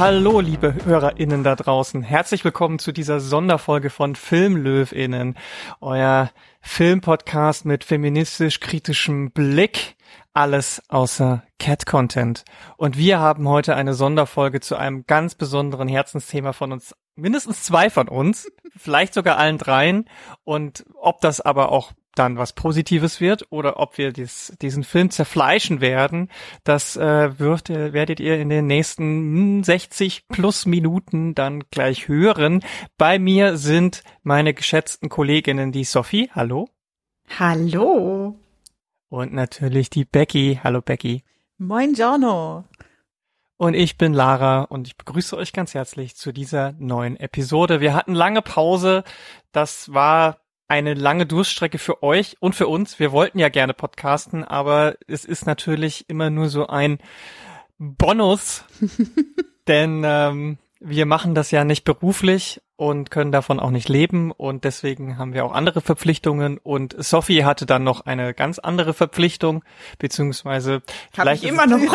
Hallo, liebe HörerInnen da draußen. Herzlich willkommen zu dieser Sonderfolge von FilmlöwInnen, euer Filmpodcast mit feministisch-kritischem Blick. Alles außer Cat-Content. Und wir haben heute eine Sonderfolge zu einem ganz besonderen Herzensthema von uns, mindestens zwei von uns, vielleicht sogar allen dreien. Und ob das aber auch dann was Positives wird oder ob wir dies, diesen Film zerfleischen werden, das äh, wird, werdet ihr in den nächsten 60 plus Minuten dann gleich hören. Bei mir sind meine geschätzten Kolleginnen, die Sophie, hallo. Hallo. Und natürlich die Becky, hallo Becky. Moin Giorno. Und ich bin Lara und ich begrüße euch ganz herzlich zu dieser neuen Episode. Wir hatten lange Pause. Das war eine lange Durststrecke für euch und für uns. Wir wollten ja gerne podcasten, aber es ist natürlich immer nur so ein Bonus, denn ähm, wir machen das ja nicht beruflich und können davon auch nicht leben und deswegen haben wir auch andere Verpflichtungen und Sophie hatte dann noch eine ganz andere Verpflichtung, beziehungsweise Hab vielleicht ich immer noch.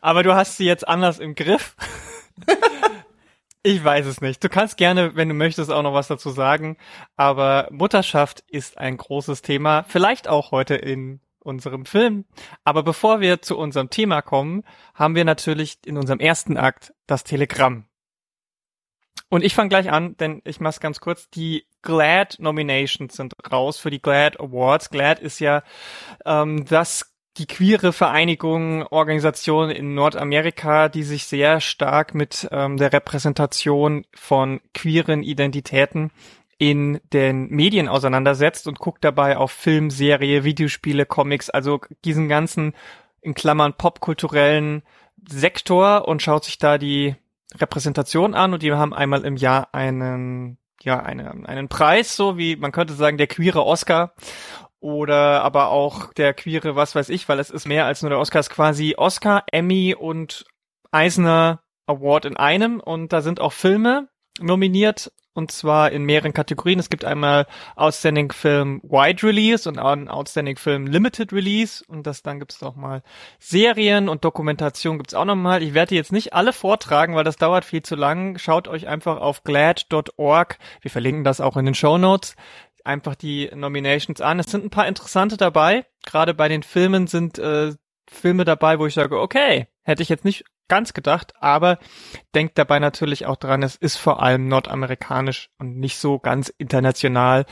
aber du hast sie jetzt anders im Griff. Ich weiß es nicht. Du kannst gerne, wenn du möchtest, auch noch was dazu sagen. Aber Mutterschaft ist ein großes Thema. Vielleicht auch heute in unserem Film. Aber bevor wir zu unserem Thema kommen, haben wir natürlich in unserem ersten Akt das Telegramm. Und ich fange gleich an, denn ich mach's ganz kurz. Die GLAD Nominations sind raus für die GLAD Awards. GLAD ist ja ähm, das die queere Vereinigung, Organisation in Nordamerika, die sich sehr stark mit ähm, der Repräsentation von queeren Identitäten in den Medien auseinandersetzt und guckt dabei auf Film, Serie, Videospiele, Comics, also diesen ganzen in Klammern popkulturellen Sektor und schaut sich da die Repräsentation an und die haben einmal im Jahr einen ja, einen, einen Preis, so wie man könnte sagen, der queere Oscar oder aber auch der queere, was weiß ich, weil es ist mehr als nur der Oscar, ist quasi Oscar, Emmy und Eisner Award in einem und da sind auch Filme nominiert und zwar in mehreren Kategorien. Es gibt einmal Outstanding Film Wide Release und einen Outstanding Film Limited Release und das dann gibt es auch mal Serien und Dokumentation gibt es auch nochmal. Ich werde jetzt nicht alle vortragen, weil das dauert viel zu lang. Schaut euch einfach auf glad.org. Wir verlinken das auch in den Show Notes einfach die Nominations an. Es sind ein paar interessante dabei. Gerade bei den Filmen sind äh, Filme dabei, wo ich sage, okay, hätte ich jetzt nicht ganz gedacht, aber denkt dabei natürlich auch dran, es ist vor allem nordamerikanisch und nicht so ganz international.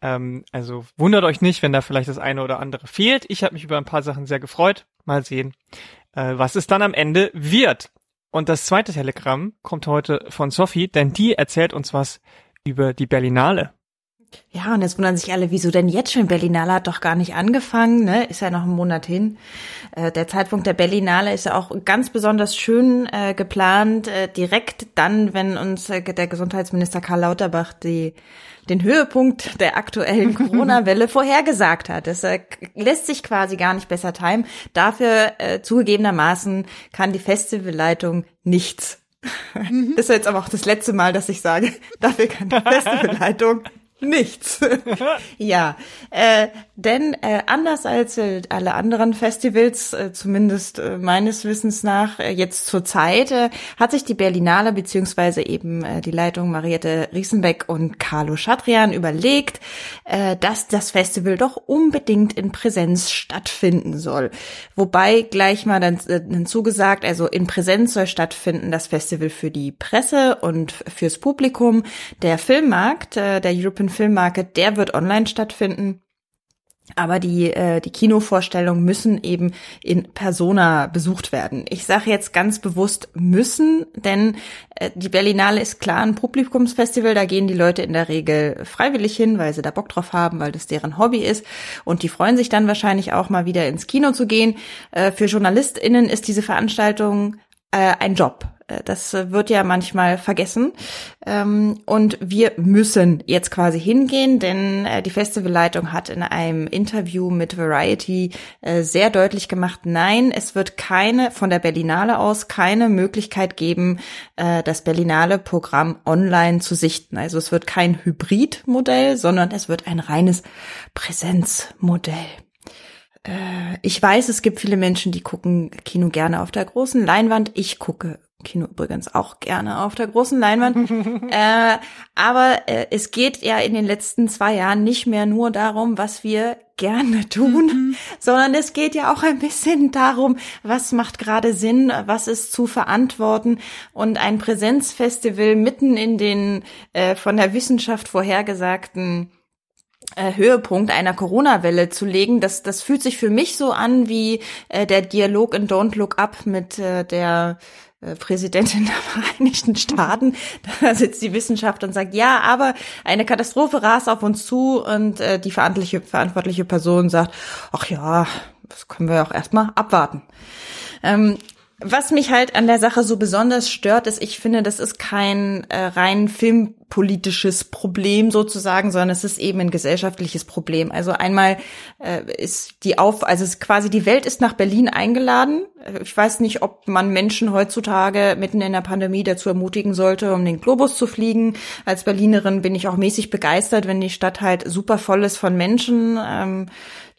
Ähm, also wundert euch nicht, wenn da vielleicht das eine oder andere fehlt. Ich habe mich über ein paar Sachen sehr gefreut. Mal sehen, äh, was es dann am Ende wird. Und das zweite Telegramm kommt heute von Sophie, denn die erzählt uns was über die Berlinale. Ja, und jetzt wundern sich alle, wieso denn jetzt schon? Berlinale hat doch gar nicht angefangen, ne? Ist ja noch ein Monat hin. Äh, der Zeitpunkt der Berlinale ist ja auch ganz besonders schön äh, geplant, äh, direkt dann, wenn uns äh, der Gesundheitsminister Karl Lauterbach die den Höhepunkt der aktuellen Corona-Welle vorhergesagt hat. Das äh, lässt sich quasi gar nicht besser timen. Dafür äh, zugegebenermaßen kann die Festivalleitung nichts. Das ist jetzt aber auch das letzte Mal, dass ich sage, dafür kann die Festivalleitung Nichts. ja, äh, denn äh, anders als äh, alle anderen Festivals, äh, zumindest äh, meines Wissens nach, äh, jetzt zur Zeit, äh, hat sich die Berlinale beziehungsweise eben äh, die Leitung Mariette Riesenbeck und Carlo Schadrian überlegt, äh, dass das Festival doch unbedingt in Präsenz stattfinden soll. Wobei gleich mal dann äh, hinzugesagt, also in Präsenz soll stattfinden das Festival für die Presse und fürs Publikum. Der Filmmarkt, äh, der European Film Market, der wird online stattfinden. Aber die, äh, die Kinovorstellungen müssen eben in Persona besucht werden. Ich sage jetzt ganz bewusst müssen, denn äh, die Berlinale ist klar ein Publikumsfestival. Da gehen die Leute in der Regel freiwillig hin, weil sie da Bock drauf haben, weil das deren Hobby ist. Und die freuen sich dann wahrscheinlich auch mal wieder ins Kino zu gehen. Äh, für JournalistInnen ist diese Veranstaltung äh, ein Job. Äh, das wird ja manchmal vergessen. Ähm, und wir müssen jetzt quasi hingehen, denn äh, die Festivalleitung hat in einem Interview mit Variety äh, sehr deutlich gemacht, nein, es wird keine, von der Berlinale aus, keine Möglichkeit geben, das Berlinale Programm online zu sichten. Also es wird kein Hybridmodell, sondern es wird ein reines Präsenzmodell. äh, ich weiß, es gibt viele Menschen, die gucken Kino gerne auf der großen Leinwand. Ich gucke Kino übrigens auch gerne auf der großen Leinwand. äh, aber äh, es geht ja in den letzten zwei Jahren nicht mehr nur darum, was wir gerne tun, mhm. sondern es geht ja auch ein bisschen darum, was macht gerade Sinn, was ist zu verantworten und ein Präsenzfestival mitten in den äh, von der Wissenschaft vorhergesagten äh, Höhepunkt einer Corona-Welle zu legen, das, das fühlt sich für mich so an wie äh, der Dialog in Don't Look Up mit äh, der Präsidentin der Vereinigten Staaten. Da sitzt die Wissenschaft und sagt, ja, aber eine Katastrophe rast auf uns zu und äh, die verantwortliche, verantwortliche Person sagt, ach ja, das können wir auch erstmal abwarten. Ähm, was mich halt an der Sache so besonders stört, ist, ich finde, das ist kein äh, rein filmpolitisches Problem sozusagen, sondern es ist eben ein gesellschaftliches Problem. Also einmal äh, ist die Auf, also ist quasi die Welt ist nach Berlin eingeladen. Ich weiß nicht, ob man Menschen heutzutage mitten in der Pandemie dazu ermutigen sollte, um den Globus zu fliegen. Als Berlinerin bin ich auch mäßig begeistert, wenn die Stadt halt super voll ist von Menschen. Ähm,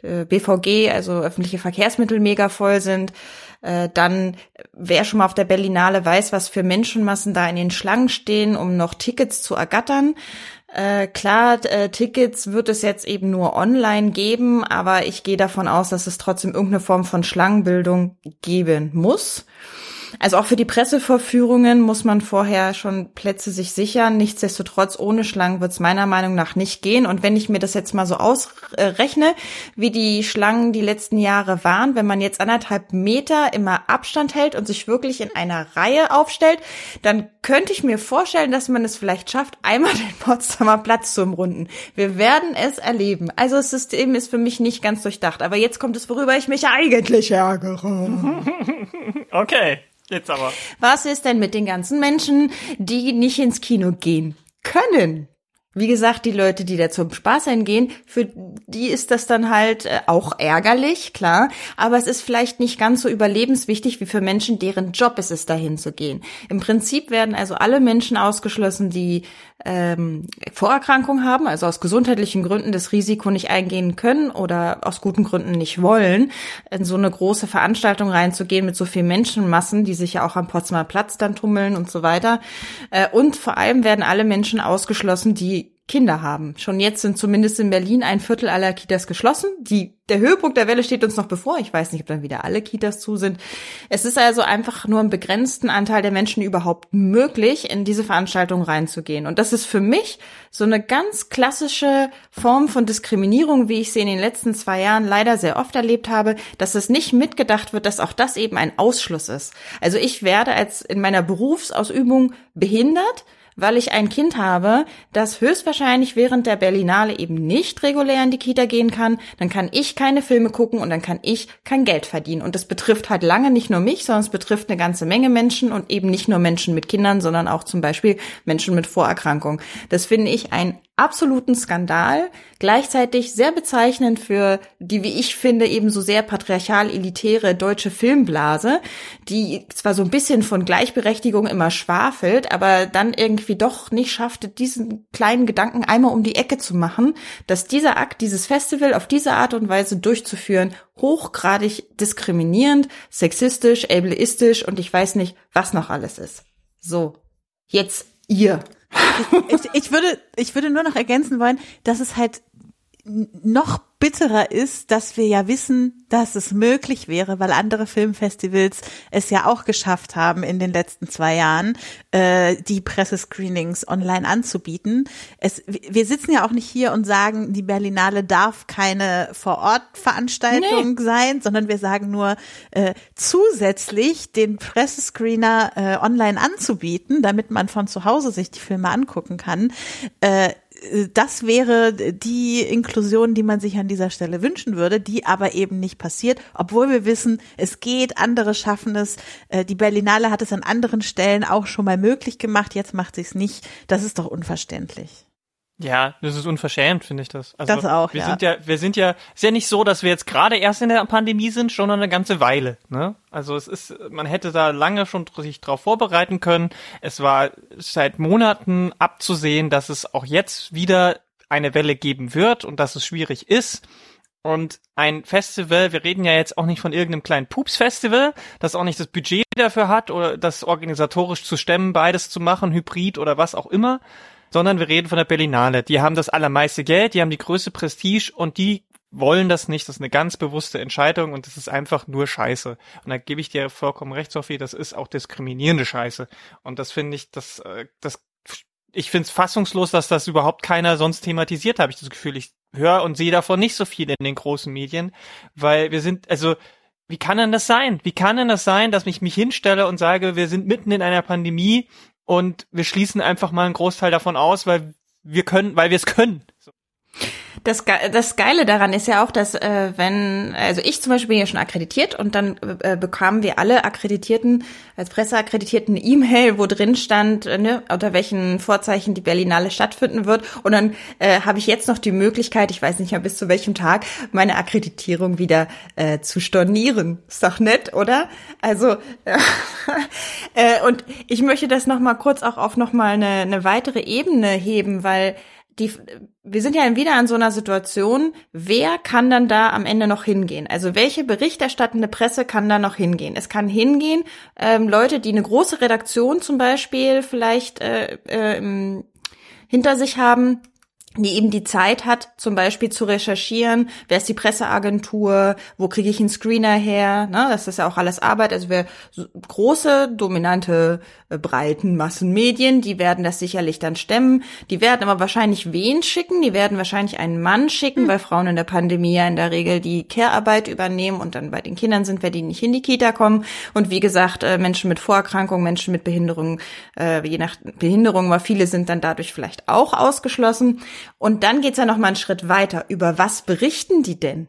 äh, BVG, also öffentliche Verkehrsmittel mega voll sind. Äh, dann, wer schon mal auf der Berlinale weiß, was für Menschenmassen da in den Schlangen stehen, um noch Tickets zu ergattern. Äh, klar, äh, Tickets wird es jetzt eben nur online geben, aber ich gehe davon aus, dass es trotzdem irgendeine Form von Schlangenbildung geben muss. Also auch für die Pressevorführungen muss man vorher schon Plätze sich sichern. Nichtsdestotrotz, ohne Schlangen wird es meiner Meinung nach nicht gehen. Und wenn ich mir das jetzt mal so ausrechne, wie die Schlangen die letzten Jahre waren, wenn man jetzt anderthalb Meter immer Abstand hält und sich wirklich in einer Reihe aufstellt, dann könnte ich mir vorstellen, dass man es vielleicht schafft, einmal den Potsdamer Platz zu umrunden. Wir werden es erleben. Also das System ist für mich nicht ganz durchdacht. Aber jetzt kommt es, worüber ich mich eigentlich ärgere. Okay. Jetzt aber. Was ist denn mit den ganzen Menschen, die nicht ins Kino gehen können? Wie gesagt, die Leute, die da zum Spaß hingehen, für die ist das dann halt äh, auch ärgerlich, klar. Aber es ist vielleicht nicht ganz so überlebenswichtig wie für Menschen, deren Job es ist, dahin zu gehen. Im Prinzip werden also alle Menschen ausgeschlossen, die ähm, Vorerkrankungen haben, also aus gesundheitlichen Gründen das Risiko nicht eingehen können oder aus guten Gründen nicht wollen, in so eine große Veranstaltung reinzugehen mit so vielen Menschenmassen, die sich ja auch am Potsdamer Platz dann tummeln und so weiter. Äh, und vor allem werden alle Menschen ausgeschlossen, die Kinder haben. Schon jetzt sind zumindest in Berlin ein Viertel aller Kitas geschlossen. Die, der Höhepunkt der Welle steht uns noch bevor. Ich weiß nicht, ob dann wieder alle Kitas zu sind. Es ist also einfach nur im begrenzten Anteil der Menschen überhaupt möglich, in diese Veranstaltung reinzugehen. Und das ist für mich so eine ganz klassische Form von Diskriminierung, wie ich sie in den letzten zwei Jahren leider sehr oft erlebt habe, dass es nicht mitgedacht wird, dass auch das eben ein Ausschluss ist. Also ich werde als in meiner Berufsausübung behindert, weil ich ein Kind habe, das höchstwahrscheinlich während der Berlinale eben nicht regulär in die Kita gehen kann, dann kann ich keine Filme gucken und dann kann ich kein Geld verdienen. Und das betrifft halt lange nicht nur mich, sondern es betrifft eine ganze Menge Menschen und eben nicht nur Menschen mit Kindern, sondern auch zum Beispiel Menschen mit Vorerkrankungen. Das finde ich ein absoluten Skandal, gleichzeitig sehr bezeichnend für die, wie ich finde, eben so sehr patriarchal-elitäre deutsche Filmblase, die zwar so ein bisschen von Gleichberechtigung immer schwafelt, aber dann irgendwie doch nicht schafft, diesen kleinen Gedanken einmal um die Ecke zu machen, dass dieser Akt, dieses Festival auf diese Art und Weise durchzuführen, hochgradig diskriminierend, sexistisch, ableistisch und ich weiß nicht, was noch alles ist. So, jetzt ihr ich, ich, würde, ich würde nur noch ergänzen wollen, dass es halt noch bitterer ist, dass wir ja wissen, dass es möglich wäre, weil andere Filmfestivals es ja auch geschafft haben, in den letzten zwei Jahren äh, die Pressescreenings online anzubieten. Es, wir sitzen ja auch nicht hier und sagen, die Berlinale darf keine Vor-Ort-Veranstaltung nee. sein, sondern wir sagen nur, äh, zusätzlich den Pressescreener äh, online anzubieten, damit man von zu Hause sich die Filme angucken kann. Äh, das wäre die Inklusion, die man sich an dieser Stelle wünschen würde, die aber eben nicht passiert, obwohl wir wissen, es geht, andere schaffen es. Äh, die Berlinale hat es an anderen Stellen auch schon mal möglich gemacht, jetzt macht sie es nicht. Das ist doch unverständlich. Ja, das ist unverschämt, finde ich das. Also, das auch, wir ja. sind ja, wir sind ja, ist ja nicht so, dass wir jetzt gerade erst in der Pandemie sind, schon eine ganze Weile, ne? Also es ist, man hätte da lange schon sich drauf vorbereiten können. Es war seit Monaten abzusehen, dass es auch jetzt wieder eine Welle geben wird und dass es schwierig ist. Und ein Festival, wir reden ja jetzt auch nicht von irgendeinem kleinen Pups-Festival, das auch nicht das Budget dafür hat oder das organisatorisch zu stemmen, beides zu machen, Hybrid oder was auch immer, sondern wir reden von der Berlinale. Die haben das allermeiste Geld, die haben die größte Prestige und die wollen das nicht. Das ist eine ganz bewusste Entscheidung und das ist einfach nur Scheiße. Und da gebe ich dir vollkommen recht, Sophie, das ist auch diskriminierende Scheiße. Und das finde ich, das, äh, das, ich finde es fassungslos, dass das überhaupt keiner sonst thematisiert, habe ich das Gefühl. Ich höre und sehe davon nicht so viel in den großen Medien, weil wir sind, also, wie kann denn das sein? Wie kann denn das sein, dass ich mich hinstelle und sage, wir sind mitten in einer Pandemie und wir schließen einfach mal einen Großteil davon aus, weil wir können, weil wir es können. So. Das, das Geile daran ist ja auch, dass äh, wenn, also ich zum Beispiel bin ja schon akkreditiert und dann äh, bekamen wir alle Akkreditierten, als Presseakkreditierten eine E-Mail, wo drin stand, äh, ne, unter welchen Vorzeichen die Berlinale stattfinden wird. Und dann äh, habe ich jetzt noch die Möglichkeit, ich weiß nicht mehr bis zu welchem Tag, meine Akkreditierung wieder äh, zu stornieren. Ist doch nett, oder? Also äh, äh, und ich möchte das noch mal kurz auch auf noch mal eine, eine weitere Ebene heben, weil die, wir sind ja wieder an so einer Situation, wer kann dann da am Ende noch hingehen? Also welche berichterstattende Presse kann da noch hingehen? Es kann hingehen, ähm, Leute, die eine große Redaktion zum Beispiel vielleicht äh, äh, hinter sich haben, die eben die Zeit hat, zum Beispiel zu recherchieren, wer ist die Presseagentur, wo kriege ich einen Screener her, ne? das ist ja auch alles Arbeit, also wir große, dominante, äh, breiten Massenmedien, die werden das sicherlich dann stemmen, die werden aber wahrscheinlich wen schicken, die werden wahrscheinlich einen Mann schicken, hm. weil Frauen in der Pandemie ja in der Regel die Care-Arbeit übernehmen und dann bei den Kindern sind, wenn die nicht in die Kita kommen. Und wie gesagt, äh, Menschen mit Vorerkrankungen, Menschen mit Behinderungen, äh, je nach Behinderung, aber viele sind dann dadurch vielleicht auch ausgeschlossen und dann geht's ja noch mal einen Schritt weiter. Über was berichten die denn?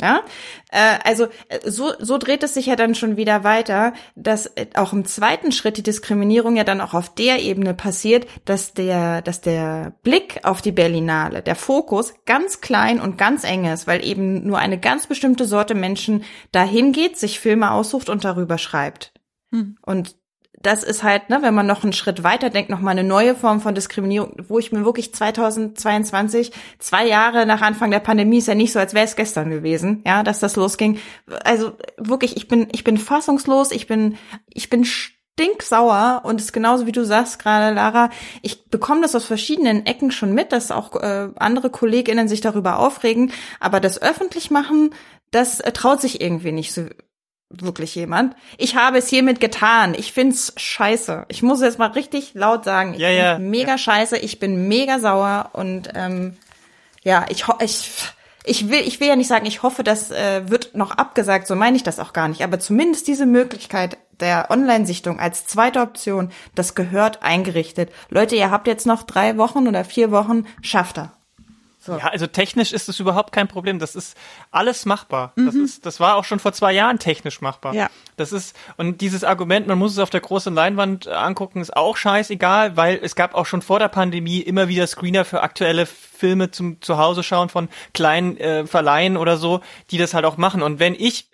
Ja, äh, also äh, so, so dreht es sich ja dann schon wieder weiter, dass äh, auch im zweiten Schritt die Diskriminierung ja dann auch auf der Ebene passiert, dass der, dass der Blick auf die Berlinale, der Fokus ganz klein und ganz eng ist, weil eben nur eine ganz bestimmte Sorte Menschen dahin geht, sich Filme aussucht und darüber schreibt. Hm. Und das ist halt, ne, wenn man noch einen Schritt weiter denkt, noch mal eine neue Form von Diskriminierung, wo ich mir wirklich 2022, zwei Jahre nach Anfang der Pandemie, ist ja nicht so, als wäre es gestern gewesen, ja, dass das losging. Also wirklich, ich bin, ich bin fassungslos, ich bin, ich bin stinksauer und es ist genauso wie du sagst gerade, Lara, ich bekomme das aus verschiedenen Ecken schon mit, dass auch äh, andere KollegInnen sich darüber aufregen, aber das öffentlich machen, das äh, traut sich irgendwie nicht so wirklich jemand. Ich habe es hiermit getan. Ich find's scheiße. Ich muss jetzt mal richtig laut sagen. Ich ja, ja. Mega ja. scheiße. Ich bin mega sauer und ähm, ja, ich ich ich will ich will ja nicht sagen, ich hoffe, das äh, wird noch abgesagt. So meine ich das auch gar nicht. Aber zumindest diese Möglichkeit der Online-Sichtung als zweite Option, das gehört eingerichtet. Leute, ihr habt jetzt noch drei Wochen oder vier Wochen. Schafft er. So. Ja, also technisch ist es überhaupt kein Problem. Das ist alles machbar. Mhm. Das ist, das war auch schon vor zwei Jahren technisch machbar. Ja. Das ist, und dieses Argument, man muss es auf der großen Leinwand angucken, ist auch scheißegal, weil es gab auch schon vor der Pandemie immer wieder Screener für aktuelle Filme zum Zuhause schauen von kleinen äh, Verleihen oder so, die das halt auch machen. Und wenn ich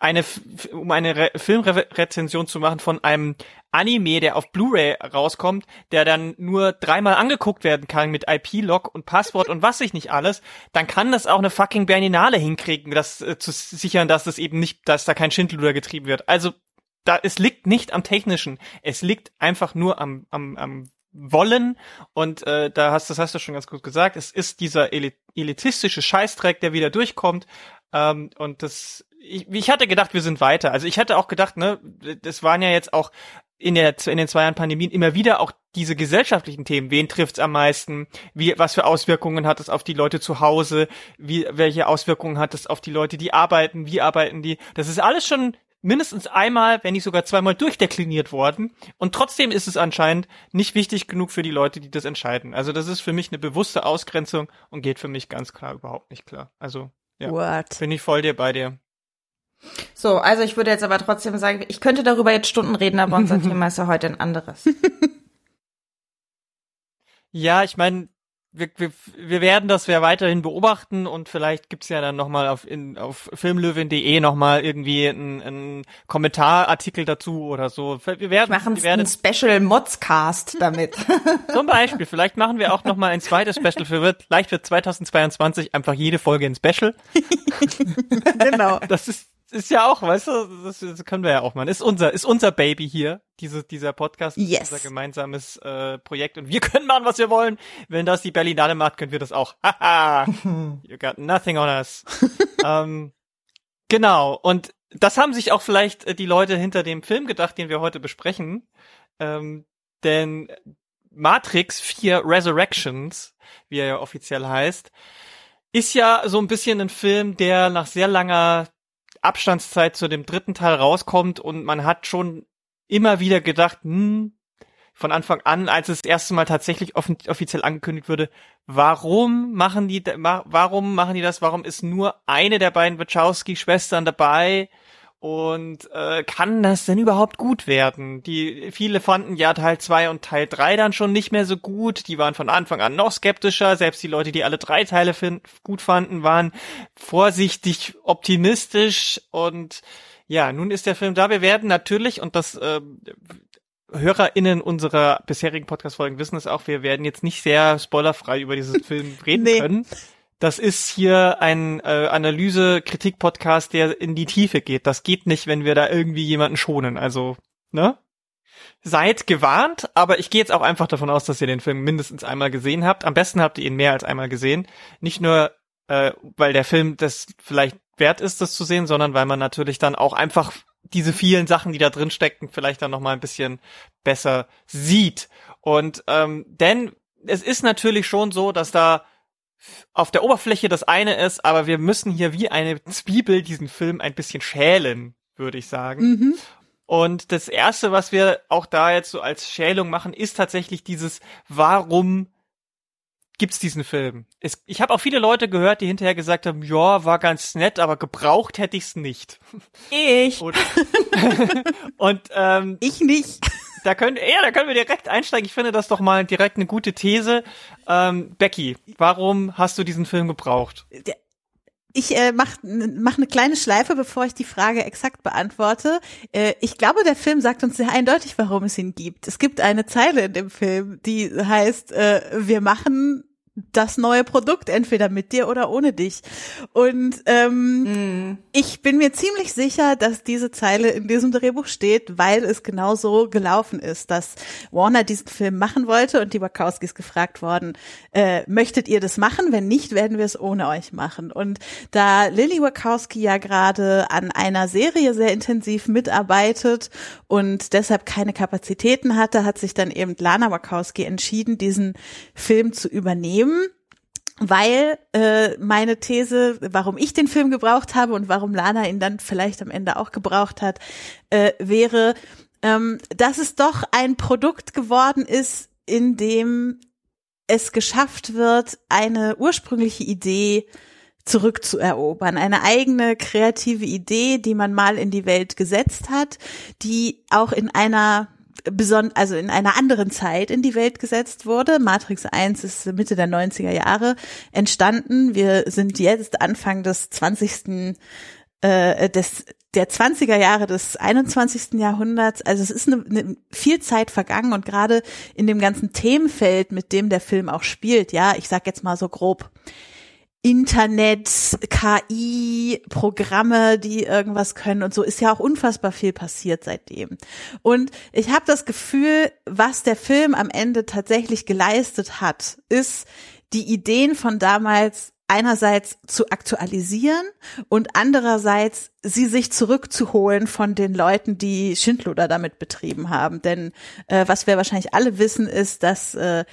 eine, um eine Re Filmrezension zu machen von einem Anime, der auf Blu-ray rauskommt, der dann nur dreimal angeguckt werden kann mit IP-Log und Passwort und was ich nicht alles, dann kann das auch eine fucking Berninale hinkriegen, das äh, zu sichern, dass das eben nicht, dass da kein Schindluder getrieben wird. Also da, es liegt nicht am Technischen, es liegt einfach nur am, am, am wollen und äh, da hast das hast du schon ganz gut gesagt es ist dieser elitistische Scheißdreck der wieder durchkommt ähm, und das ich, ich hatte gedacht, wir sind weiter. Also ich hatte auch gedacht, ne, das waren ja jetzt auch in, der, in den zwei Jahren Pandemien immer wieder auch diese gesellschaftlichen Themen. Wen trifft's am meisten? Wie, was für Auswirkungen hat es auf die Leute zu Hause? Wie, welche Auswirkungen hat es auf die Leute, die arbeiten? Wie arbeiten die? Das ist alles schon mindestens einmal, wenn nicht sogar zweimal durchdekliniert worden. Und trotzdem ist es anscheinend nicht wichtig genug für die Leute, die das entscheiden. Also das ist für mich eine bewusste Ausgrenzung und geht für mich ganz klar überhaupt nicht klar. Also ja, What? bin ich voll dir bei dir. So, also ich würde jetzt aber trotzdem sagen, ich könnte darüber jetzt Stunden reden, aber unser Thema ist ja heute ein anderes. Ja, ich meine, wir, wir, wir werden das ja weiterhin beobachten und vielleicht gibt's ja dann nochmal auf, in, auf filmlöwin.de nochmal irgendwie einen, einen Kommentarartikel dazu oder so. Wir werden, machen wir werden einen Special Modscast damit. zum Beispiel, vielleicht machen wir auch nochmal ein zweites Special für wird, vielleicht wird 2022 einfach jede Folge ein Special. genau. Das ist ist ja auch, weißt du, das, das können wir ja auch machen. Ist unser, ist unser Baby hier, diese, dieser Podcast, yes. unser gemeinsames äh, Projekt und wir können machen, was wir wollen. Wenn das die Berlinale macht, können wir das auch. Haha, you got nothing on us. ähm, genau. Und das haben sich auch vielleicht äh, die Leute hinter dem Film gedacht, den wir heute besprechen. Ähm, denn Matrix 4 Resurrections, wie er ja offiziell heißt, ist ja so ein bisschen ein Film, der nach sehr langer Abstandszeit zu dem dritten Teil rauskommt und man hat schon immer wieder gedacht, hm, von Anfang an, als es das erste Mal tatsächlich off offiziell angekündigt wurde, warum machen die, warum machen die das? Warum ist nur eine der beiden Wachowski-Schwestern dabei? Und äh, kann das denn überhaupt gut werden? Die viele fanden ja Teil 2 und Teil 3 dann schon nicht mehr so gut. Die waren von Anfang an noch skeptischer. Selbst die Leute, die alle drei Teile gut fanden, waren vorsichtig optimistisch. Und ja, nun ist der Film da. Wir werden natürlich, und das äh, HörerInnen unserer bisherigen Podcast-Folgen wissen es auch, wir werden jetzt nicht sehr spoilerfrei über diesen Film reden nee. können. Das ist hier ein äh, Analyse-Kritik-Podcast, der in die Tiefe geht. Das geht nicht, wenn wir da irgendwie jemanden schonen. Also, ne? Seid gewarnt, aber ich gehe jetzt auch einfach davon aus, dass ihr den Film mindestens einmal gesehen habt. Am besten habt ihr ihn mehr als einmal gesehen. Nicht nur, äh, weil der Film das vielleicht wert ist, das zu sehen, sondern weil man natürlich dann auch einfach diese vielen Sachen, die da drin stecken, vielleicht dann noch mal ein bisschen besser sieht. Und ähm, denn es ist natürlich schon so, dass da auf der Oberfläche das eine ist, aber wir müssen hier wie eine Zwiebel diesen Film ein bisschen schälen, würde ich sagen. Mhm. Und das erste, was wir auch da jetzt so als Schälung machen, ist tatsächlich dieses, warum gibt's diesen Film? Es, ich habe auch viele Leute gehört, die hinterher gesagt haben, ja, war ganz nett, aber gebraucht hätte ich's nicht. Ich. Und, und ähm, ich nicht da können, ja, da können wir direkt einsteigen. Ich finde das doch mal direkt eine gute These. Ähm, Becky, warum hast du diesen Film gebraucht? Ich äh, mache mach eine kleine Schleife, bevor ich die Frage exakt beantworte. Äh, ich glaube, der Film sagt uns sehr eindeutig, warum es ihn gibt. Es gibt eine Zeile in dem Film, die heißt, äh, wir machen das neue Produkt, entweder mit dir oder ohne dich. Und ähm, mm. ich bin mir ziemlich sicher, dass diese Zeile in diesem Drehbuch steht, weil es genau so gelaufen ist, dass Warner diesen Film machen wollte und die Wachowskis gefragt worden, äh, möchtet ihr das machen? Wenn nicht, werden wir es ohne euch machen. Und da Lily Wachowski ja gerade an einer Serie sehr intensiv mitarbeitet und deshalb keine Kapazitäten hatte, hat sich dann eben Lana Wachowski entschieden, diesen Film zu übernehmen nehmen, weil äh, meine These, warum ich den Film gebraucht habe und warum Lana ihn dann vielleicht am Ende auch gebraucht hat, äh, wäre, ähm, dass es doch ein Produkt geworden ist, in dem es geschafft wird, eine ursprüngliche Idee zurückzuerobern, eine eigene kreative Idee, die man mal in die Welt gesetzt hat, die auch in einer beson also in einer anderen Zeit in die Welt gesetzt wurde. Matrix 1 ist Mitte der 90er Jahre entstanden. Wir sind jetzt Anfang des 20. Äh, des der 20er Jahre des 21. Jahrhunderts. Also es ist eine, eine viel Zeit vergangen und gerade in dem ganzen Themenfeld, mit dem der Film auch spielt, ja, ich sag jetzt mal so grob, Internet, KI, Programme, die irgendwas können und so ist ja auch unfassbar viel passiert seitdem. Und ich habe das Gefühl, was der Film am Ende tatsächlich geleistet hat, ist die Ideen von damals einerseits zu aktualisieren und andererseits sie sich zurückzuholen von den Leuten, die Schindluder damit betrieben haben. Denn äh, was wir wahrscheinlich alle wissen, ist, dass äh,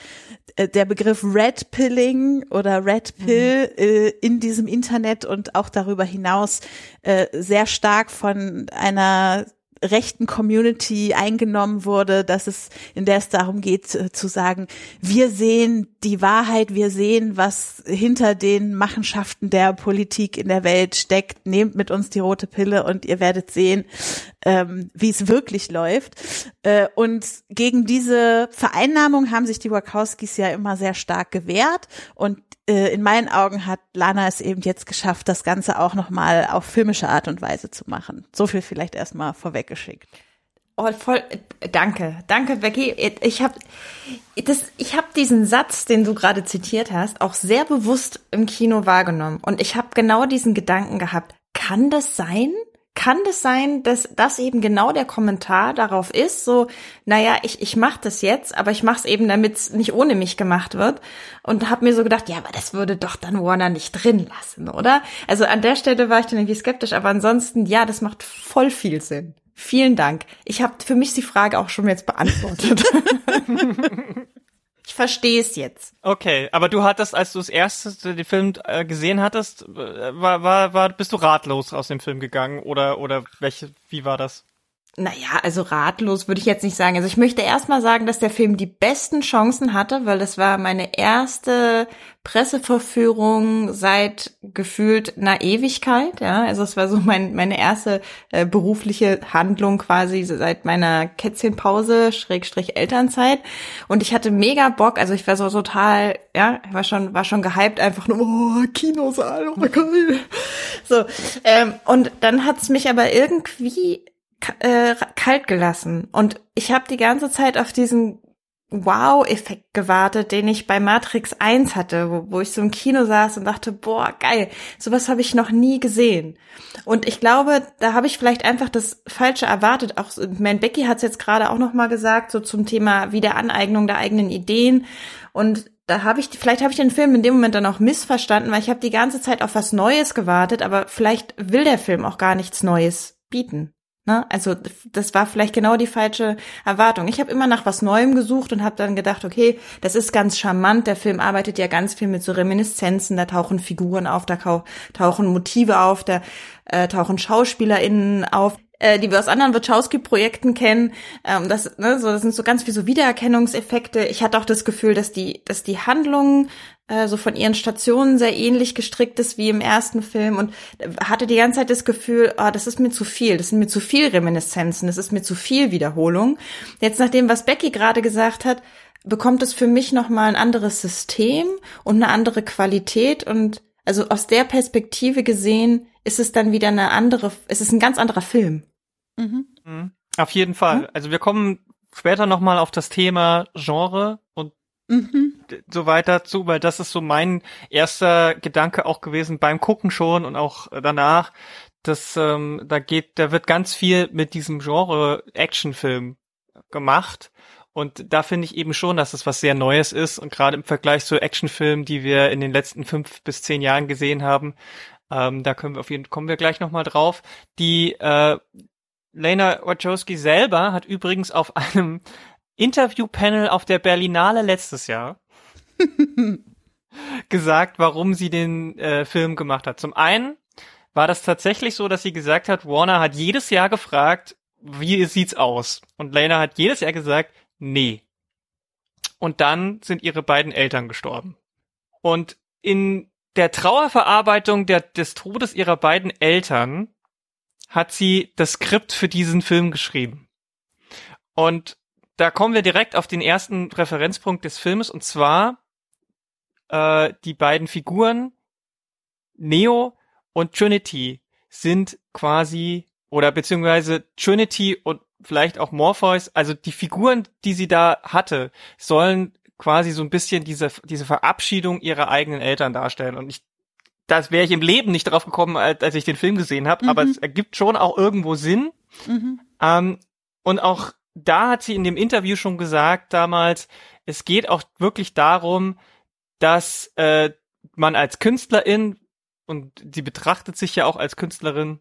der Begriff Red Pilling oder Red Pill mhm. äh, in diesem Internet und auch darüber hinaus äh, sehr stark von einer rechten Community eingenommen wurde, dass es, in der es darum geht zu sagen, wir sehen die Wahrheit, wir sehen, was hinter den Machenschaften der Politik in der Welt steckt, nehmt mit uns die rote Pille und ihr werdet sehen, ähm, wie es wirklich läuft. Äh, und gegen diese Vereinnahmung haben sich die Wachowskis ja immer sehr stark gewehrt. Und äh, in meinen Augen hat Lana es eben jetzt geschafft, das Ganze auch nochmal auf filmische Art und Weise zu machen. So viel vielleicht erstmal vorweggeschickt. Oh, voll, danke, danke, Becky. Ich habe ich habe diesen Satz, den du gerade zitiert hast, auch sehr bewusst im Kino wahrgenommen. Und ich habe genau diesen Gedanken gehabt. Kann das sein? Kann das sein, dass das eben genau der Kommentar darauf ist? So, naja, ich, ich mache das jetzt, aber ich mache es eben, damit es nicht ohne mich gemacht wird. Und habe mir so gedacht, ja, aber das würde doch dann Warner nicht drin lassen, oder? Also an der Stelle war ich dann irgendwie skeptisch, aber ansonsten, ja, das macht voll viel Sinn. Vielen Dank. Ich habe für mich die Frage auch schon jetzt beantwortet. ich verstehe es jetzt. Okay, aber du hattest, als du das erste den Film äh, gesehen hattest, äh, war, war, war, bist du ratlos aus dem Film gegangen oder oder welche? Wie war das? Naja, also ratlos würde ich jetzt nicht sagen. Also ich möchte erstmal sagen, dass der Film die besten Chancen hatte, weil das war meine erste Presseverführung seit gefühlt einer Ewigkeit. Ja, also es war so mein, meine erste äh, berufliche Handlung quasi seit meiner Kätzchenpause, Schrägstrich Elternzeit. Und ich hatte mega Bock. Also ich war so total, ja, war schon, war schon gehypt, einfach nur, oh, Kinosaal, oh geil. So, ähm, und dann hat's mich aber irgendwie äh, kalt gelassen. Und ich habe die ganze Zeit auf diesen Wow-Effekt gewartet, den ich bei Matrix 1 hatte, wo, wo ich so im Kino saß und dachte, boah, geil, sowas habe ich noch nie gesehen. Und ich glaube, da habe ich vielleicht einfach das Falsche erwartet. Auch mein Becky hat es jetzt gerade auch noch mal gesagt, so zum Thema Wiederaneignung der eigenen Ideen. Und da habe ich, vielleicht habe ich den Film in dem Moment dann auch missverstanden, weil ich habe die ganze Zeit auf was Neues gewartet, aber vielleicht will der Film auch gar nichts Neues bieten. Ne? Also das war vielleicht genau die falsche Erwartung. Ich habe immer nach was Neuem gesucht und habe dann gedacht, okay, das ist ganz charmant. Der Film arbeitet ja ganz viel mit so Reminiszenzen. Da tauchen Figuren auf, da tauchen Motive auf, da äh, tauchen SchauspielerInnen auf äh, die wir aus anderen Wachowski-Projekten kennen. Ähm, das, ne, so, das sind so ganz wie so Wiedererkennungseffekte. Ich hatte auch das Gefühl, dass die, dass die Handlung äh, so von ihren Stationen sehr ähnlich gestrickt ist wie im ersten Film und hatte die ganze Zeit das Gefühl, oh, das ist mir zu viel, das sind mir zu viel Reminiszenzen, das ist mir zu viel Wiederholung. Jetzt nach dem, was Becky gerade gesagt hat, bekommt es für mich nochmal ein anderes System und eine andere Qualität und also aus der Perspektive gesehen ist es dann wieder eine andere, es ist ein ganz anderer Film. Mhm. mhm. Auf jeden Fall. Mhm. Also wir kommen später nochmal auf das Thema Genre und mhm. so weiter zu, weil das ist so mein erster Gedanke auch gewesen beim Gucken schon und auch danach. dass ähm, da geht, da wird ganz viel mit diesem Genre Actionfilm gemacht. Und da finde ich eben schon, dass es was sehr Neues ist. Und gerade im Vergleich zu Actionfilmen, die wir in den letzten fünf bis zehn Jahren gesehen haben, ähm, da können wir auf jeden kommen wir gleich nochmal drauf. Die äh, Lena Wachowski selber hat übrigens auf einem Interviewpanel auf der Berlinale letztes Jahr gesagt, warum sie den äh, Film gemacht hat. Zum einen war das tatsächlich so, dass sie gesagt hat, Warner hat jedes Jahr gefragt, wie sieht's aus? Und Lena hat jedes Jahr gesagt, nee. Und dann sind ihre beiden Eltern gestorben. Und in der Trauerverarbeitung der, des Todes ihrer beiden Eltern hat sie das Skript für diesen Film geschrieben. Und da kommen wir direkt auf den ersten Referenzpunkt des Films und zwar äh, die beiden Figuren Neo und Trinity sind quasi oder beziehungsweise Trinity und vielleicht auch Morpheus, also die Figuren, die sie da hatte, sollen quasi so ein bisschen diese, diese Verabschiedung ihrer eigenen Eltern darstellen. Und ich, das wäre ich im Leben nicht drauf gekommen, als, als ich den Film gesehen habe, mhm. aber es ergibt schon auch irgendwo Sinn. Mhm. Ähm, und auch da hat sie in dem Interview schon gesagt damals, es geht auch wirklich darum, dass äh, man als Künstlerin, und sie betrachtet sich ja auch als Künstlerin,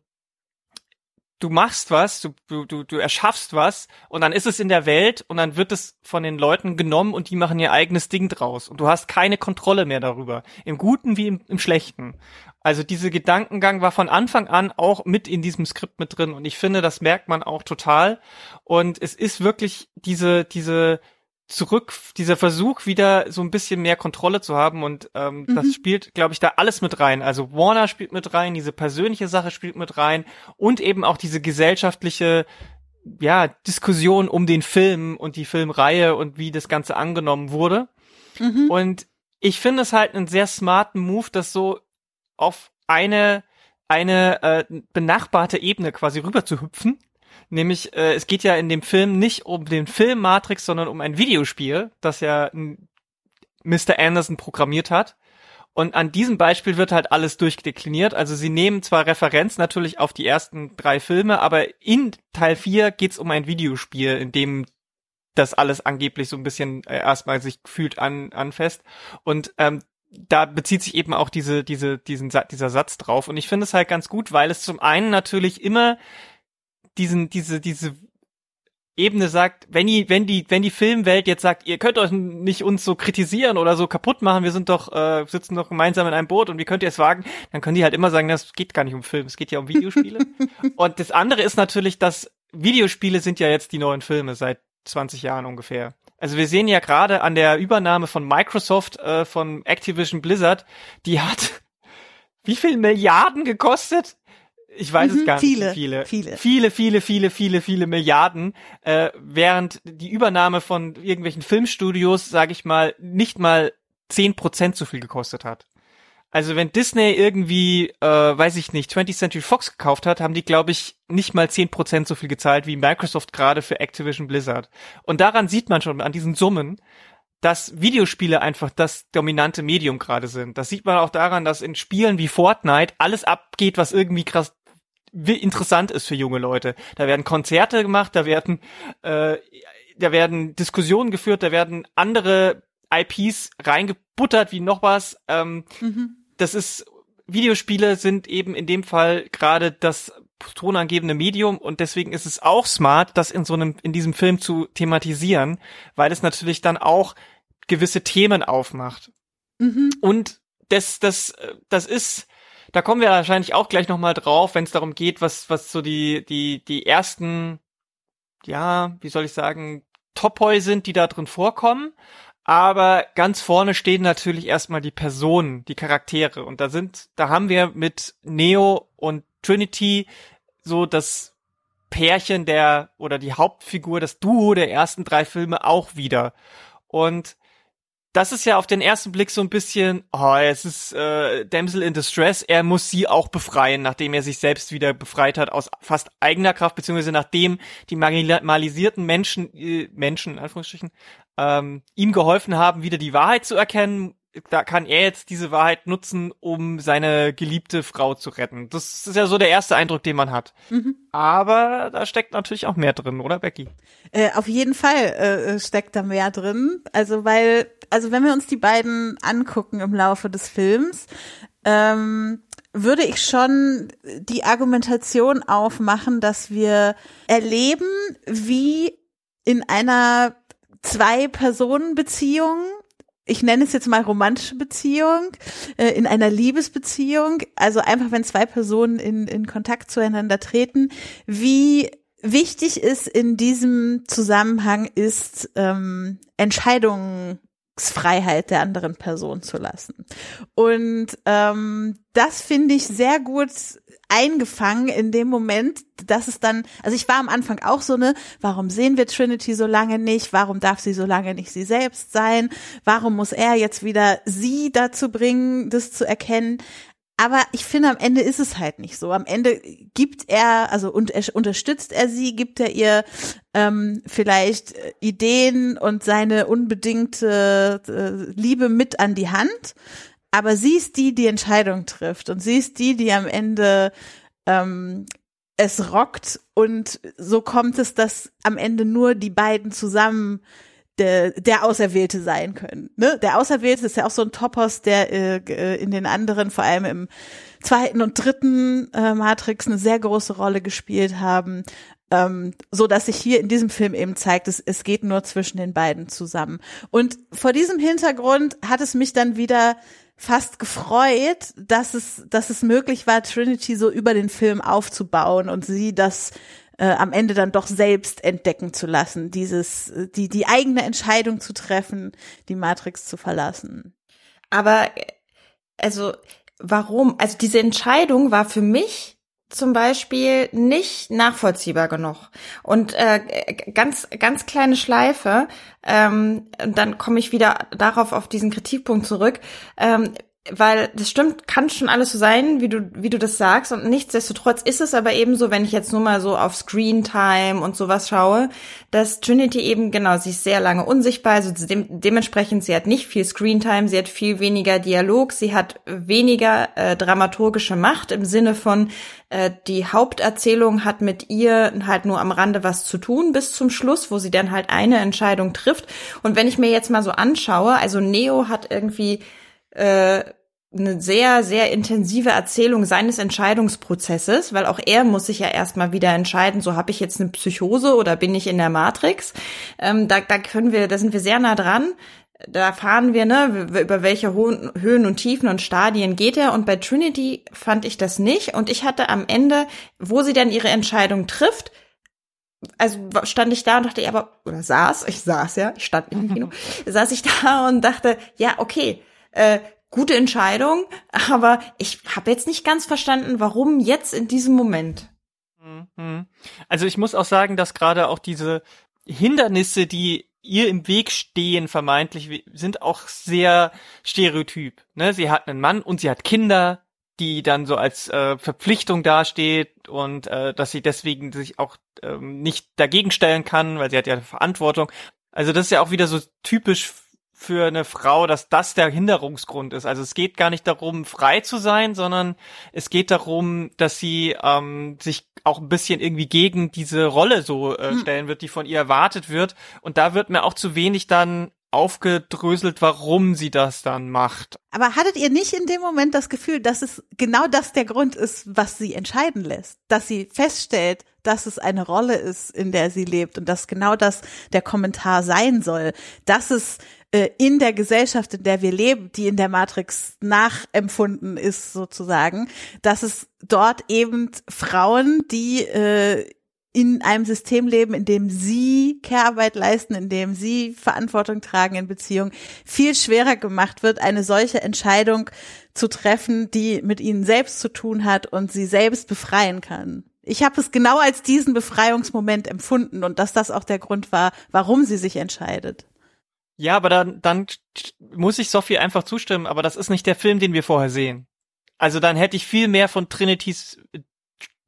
du machst was, du, du, du erschaffst was und dann ist es in der Welt und dann wird es von den Leuten genommen und die machen ihr eigenes Ding draus und du hast keine Kontrolle mehr darüber, im Guten wie im, im Schlechten. Also diese Gedankengang war von Anfang an auch mit in diesem Skript mit drin und ich finde, das merkt man auch total und es ist wirklich diese, diese zurück, dieser Versuch wieder so ein bisschen mehr Kontrolle zu haben und ähm, mhm. das spielt, glaube ich, da alles mit rein. Also Warner spielt mit rein, diese persönliche Sache spielt mit rein und eben auch diese gesellschaftliche ja, Diskussion um den Film und die Filmreihe und wie das Ganze angenommen wurde. Mhm. Und ich finde es halt einen sehr smarten Move, das so auf eine eine äh, benachbarte Ebene quasi rüber zu hüpfen Nämlich, äh, es geht ja in dem Film nicht um den Film Matrix, sondern um ein Videospiel, das ja Mr. Anderson programmiert hat. Und an diesem Beispiel wird halt alles durchdekliniert. Also sie nehmen zwar Referenz natürlich auf die ersten drei Filme, aber in Teil 4 geht's um ein Videospiel, in dem das alles angeblich so ein bisschen äh, erstmal sich gefühlt an, anfasst. Und ähm, da bezieht sich eben auch diese, diese, diesen, dieser Satz drauf. Und ich finde es halt ganz gut, weil es zum einen natürlich immer diesen, diese, diese Ebene sagt, wenn die, wenn die, wenn die Filmwelt jetzt sagt, ihr könnt euch nicht uns so kritisieren oder so kaputt machen, wir sind doch, äh, sitzen doch gemeinsam in einem Boot und wie könnt ihr es wagen, dann können die halt immer sagen, das geht gar nicht um Film, es geht ja um Videospiele. und das andere ist natürlich, dass Videospiele sind ja jetzt die neuen Filme seit 20 Jahren ungefähr. Also wir sehen ja gerade an der Übernahme von Microsoft äh, von Activision Blizzard, die hat wie viel Milliarden gekostet? Ich weiß mhm, es gar viele, nicht, viele, viele, viele, viele, viele, viele, viele Milliarden, äh, während die Übernahme von irgendwelchen Filmstudios, sage ich mal, nicht mal zehn Prozent so viel gekostet hat. Also wenn Disney irgendwie, äh, weiß ich nicht, 20th Century Fox gekauft hat, haben die, glaube ich, nicht mal zehn Prozent so viel gezahlt wie Microsoft gerade für Activision Blizzard. Und daran sieht man schon an diesen Summen, dass Videospiele einfach das dominante Medium gerade sind. Das sieht man auch daran, dass in Spielen wie Fortnite alles abgeht, was irgendwie krass interessant ist für junge Leute. Da werden Konzerte gemacht, da werden äh, da werden Diskussionen geführt, da werden andere IPs reingebuttert wie noch was. Ähm, mhm. Das ist Videospiele sind eben in dem Fall gerade das tonangebende Medium und deswegen ist es auch smart, das in so einem in diesem Film zu thematisieren, weil es natürlich dann auch gewisse Themen aufmacht. Mhm. Und das das das ist da kommen wir wahrscheinlich auch gleich nochmal drauf, wenn es darum geht, was, was so die, die, die ersten, ja, wie soll ich sagen, Topoi sind, die da drin vorkommen. Aber ganz vorne stehen natürlich erstmal die Personen, die Charaktere. Und da sind, da haben wir mit Neo und Trinity so das Pärchen der, oder die Hauptfigur, das Duo der ersten drei Filme auch wieder. Und das ist ja auf den ersten Blick so ein bisschen, oh, es ist äh, Damsel in Distress, er muss sie auch befreien, nachdem er sich selbst wieder befreit hat aus fast eigener Kraft, beziehungsweise nachdem die marginalisierten Menschen, äh, Menschen, in Anführungsstrichen, ähm, ihm geholfen haben, wieder die Wahrheit zu erkennen, da kann er jetzt diese Wahrheit nutzen, um seine geliebte Frau zu retten. Das ist ja so der erste Eindruck, den man hat. Mhm. Aber da steckt natürlich auch mehr drin, oder Becky? Äh, auf jeden Fall äh, steckt da mehr drin. Also weil, also wenn wir uns die beiden angucken im Laufe des Films, ähm, würde ich schon die Argumentation aufmachen, dass wir erleben, wie in einer Zwei-Personen-Beziehung ich nenne es jetzt mal romantische Beziehung, äh, in einer Liebesbeziehung, also einfach wenn zwei Personen in, in Kontakt zueinander treten, wie wichtig ist in diesem Zusammenhang ist, ähm, Entscheidungsfreiheit der anderen Person zu lassen. Und ähm, das finde ich sehr gut eingefangen in dem Moment, dass es dann, also ich war am Anfang auch so ne, warum sehen wir Trinity so lange nicht? Warum darf sie so lange nicht sie selbst sein? Warum muss er jetzt wieder sie dazu bringen, das zu erkennen? Aber ich finde, am Ende ist es halt nicht so. Am Ende gibt er, also und er, unterstützt er sie, gibt er ihr ähm, vielleicht Ideen und seine unbedingte äh, Liebe mit an die Hand aber sie ist die, die Entscheidung trifft und sie ist die, die am Ende ähm, es rockt und so kommt es, dass am Ende nur die beiden zusammen der, der Auserwählte sein können. Ne? Der Auserwählte ist ja auch so ein Topos, der äh, äh, in den anderen, vor allem im zweiten und dritten äh, Matrix, eine sehr große Rolle gespielt haben. Ähm, so dass sich hier in diesem Film eben zeigt, es, es geht nur zwischen den beiden zusammen. Und vor diesem Hintergrund hat es mich dann wieder fast gefreut, dass es, dass es möglich war, Trinity so über den Film aufzubauen und sie das äh, am Ende dann doch selbst entdecken zu lassen, dieses, äh, die, die eigene Entscheidung zu treffen, die Matrix zu verlassen. Aber, also, warum? Also diese Entscheidung war für mich zum Beispiel nicht nachvollziehbar genug. Und äh, ganz, ganz kleine Schleife, ähm, dann komme ich wieder darauf auf diesen Kritikpunkt zurück. Ähm, weil das stimmt, kann schon alles so sein, wie du, wie du das sagst. Und nichtsdestotrotz ist es aber eben so, wenn ich jetzt nur mal so auf Screen Time und sowas schaue, dass Trinity eben, genau, sie ist sehr lange unsichtbar, also dem, dementsprechend, sie hat nicht viel Screen Time, sie hat viel weniger Dialog, sie hat weniger äh, dramaturgische Macht im Sinne von, äh, die Haupterzählung hat mit ihr halt nur am Rande was zu tun bis zum Schluss, wo sie dann halt eine Entscheidung trifft. Und wenn ich mir jetzt mal so anschaue, also Neo hat irgendwie äh, eine sehr, sehr intensive Erzählung seines Entscheidungsprozesses, weil auch er muss sich ja erstmal wieder entscheiden, so habe ich jetzt eine Psychose oder bin ich in der Matrix. Ähm, da, da können wir, da sind wir sehr nah dran. Da erfahren wir, ne, über welche Höhen und Tiefen und Stadien geht er. Und bei Trinity fand ich das nicht. Und ich hatte am Ende, wo sie dann ihre Entscheidung trifft, also stand ich da und dachte, ja, aber, oder saß, ich saß ja, ich stand im Kino, saß ich da und dachte, ja, okay, äh, gute Entscheidung, aber ich habe jetzt nicht ganz verstanden, warum jetzt in diesem Moment. Mhm. Also ich muss auch sagen, dass gerade auch diese Hindernisse, die ihr im Weg stehen, vermeintlich, sind auch sehr stereotyp. Ne? Sie hat einen Mann und sie hat Kinder, die dann so als äh, Verpflichtung dasteht und äh, dass sie deswegen sich auch ähm, nicht dagegen stellen kann, weil sie hat ja Verantwortung. Also das ist ja auch wieder so typisch für eine Frau, dass das der Hinderungsgrund ist. Also es geht gar nicht darum, frei zu sein, sondern es geht darum, dass sie ähm, sich auch ein bisschen irgendwie gegen diese Rolle so äh, hm. stellen wird, die von ihr erwartet wird. Und da wird mir auch zu wenig dann aufgedröselt, warum sie das dann macht. Aber hattet ihr nicht in dem Moment das Gefühl, dass es genau das der Grund ist, was sie entscheiden lässt? Dass sie feststellt, dass es eine Rolle ist, in der sie lebt und dass genau das der Kommentar sein soll, dass es äh, in der Gesellschaft, in der wir leben, die in der Matrix nachempfunden ist sozusagen, dass es dort eben Frauen, die äh, in einem System leben, in dem sie Care-Arbeit leisten, in dem sie Verantwortung tragen in Beziehung, viel schwerer gemacht wird, eine solche Entscheidung zu treffen, die mit ihnen selbst zu tun hat und sie selbst befreien kann. Ich habe es genau als diesen Befreiungsmoment empfunden und dass das auch der Grund war, warum sie sich entscheidet. Ja, aber dann, dann muss ich Sophie einfach zustimmen, aber das ist nicht der Film, den wir vorher sehen. Also dann hätte ich viel mehr von Trinitys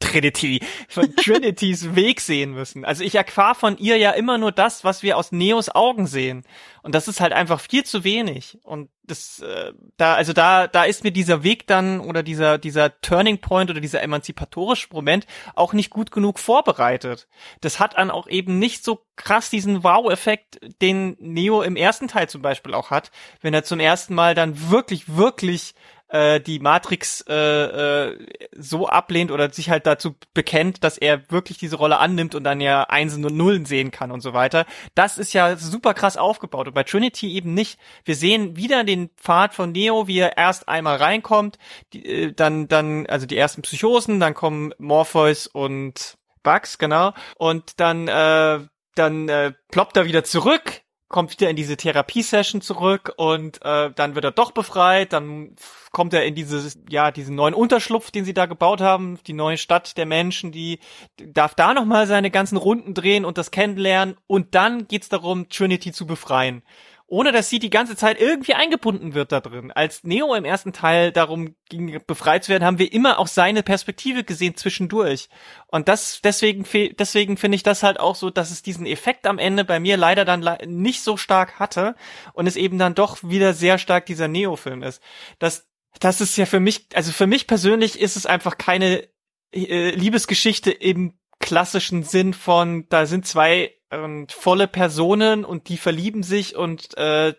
Trinity, von Trinitys Weg sehen müssen. Also ich erfahre von ihr ja immer nur das, was wir aus Neos Augen sehen. Und das ist halt einfach viel zu wenig. Und das, äh, da, also da, da ist mir dieser Weg dann oder dieser, dieser Turning Point oder dieser emanzipatorische Moment auch nicht gut genug vorbereitet. Das hat dann auch eben nicht so krass diesen Wow-Effekt, den Neo im ersten Teil zum Beispiel auch hat, wenn er zum ersten Mal dann wirklich, wirklich äh, die Matrix äh, äh, so ablehnt oder sich halt dazu bekennt, dass er wirklich diese Rolle annimmt und dann ja Einsen und Nullen sehen kann und so weiter. Das ist ja super krass aufgebaut und bei Trinity eben nicht. Wir sehen wieder den Pfad von Neo, wie er erst einmal reinkommt, die, äh, dann dann also die ersten Psychosen, dann kommen Morpheus und Bugs, genau, und dann äh, dann äh, ploppt er wieder zurück kommt wieder in diese Therapiesession zurück und äh, dann wird er doch befreit, dann kommt er in dieses ja diesen neuen Unterschlupf, den sie da gebaut haben, die neue Stadt der Menschen, die darf da noch mal seine ganzen Runden drehen und das kennenlernen und dann geht's darum Trinity zu befreien ohne dass sie die ganze Zeit irgendwie eingebunden wird da drin. Als Neo im ersten Teil darum ging, befreit zu werden, haben wir immer auch seine Perspektive gesehen zwischendurch. Und das, deswegen, deswegen finde ich das halt auch so, dass es diesen Effekt am Ende bei mir leider dann nicht so stark hatte und es eben dann doch wieder sehr stark dieser Neo-Film ist. Das, das ist ja für mich, also für mich persönlich ist es einfach keine äh, Liebesgeschichte im klassischen Sinn von, da sind zwei ähm, volle Personen und die verlieben sich und äh,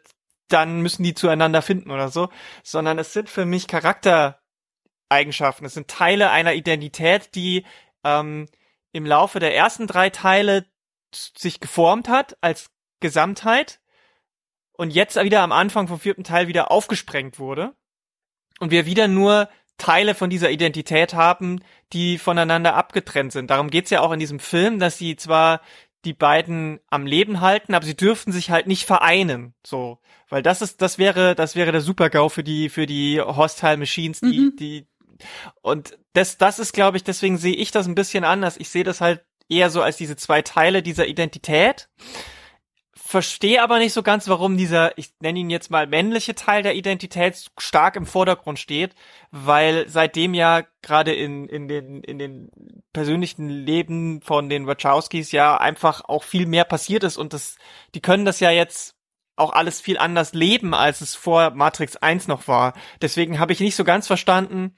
dann müssen die zueinander finden oder so, sondern es sind für mich Charaktereigenschaften, es sind Teile einer Identität, die ähm, im Laufe der ersten drei Teile sich geformt hat als Gesamtheit und jetzt wieder am Anfang vom vierten Teil wieder aufgesprengt wurde und wir wieder nur Teile von dieser Identität haben, die voneinander abgetrennt sind. Darum geht's ja auch in diesem Film, dass sie zwar die beiden am Leben halten, aber sie dürften sich halt nicht vereinen, so, weil das ist, das wäre, das wäre der Super-GAU für die, für die Hostile Machines, die, mhm. die, und das, das ist, glaube ich, deswegen sehe ich das ein bisschen anders. Ich sehe das halt eher so als diese zwei Teile dieser Identität verstehe aber nicht so ganz, warum dieser, ich nenne ihn jetzt mal männliche Teil der Identität stark im Vordergrund steht, weil seitdem ja gerade in, in den, in den persönlichen Leben von den Wachowskis ja einfach auch viel mehr passiert ist und das, die können das ja jetzt auch alles viel anders leben, als es vor Matrix 1 noch war. Deswegen habe ich nicht so ganz verstanden,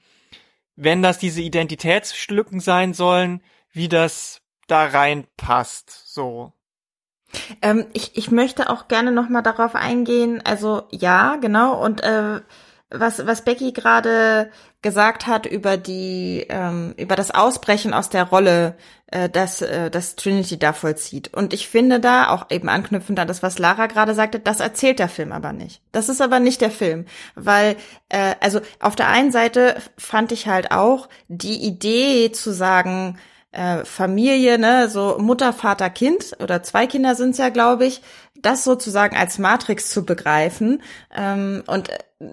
wenn das diese Identitätslücken sein sollen, wie das da reinpasst, so. Ähm, ich, ich möchte auch gerne noch mal darauf eingehen. Also ja, genau. Und äh, was, was Becky gerade gesagt hat über die ähm, über das Ausbrechen aus der Rolle, äh, das äh, das Trinity da vollzieht. Und ich finde da auch eben anknüpfend an das, was Lara gerade sagte, das erzählt der Film aber nicht. Das ist aber nicht der Film, weil äh, also auf der einen Seite fand ich halt auch die Idee zu sagen, äh, Familie, ne, so Mutter, Vater, Kind oder zwei Kinder sind's ja, glaube ich, das sozusagen als Matrix zu begreifen. Ähm, und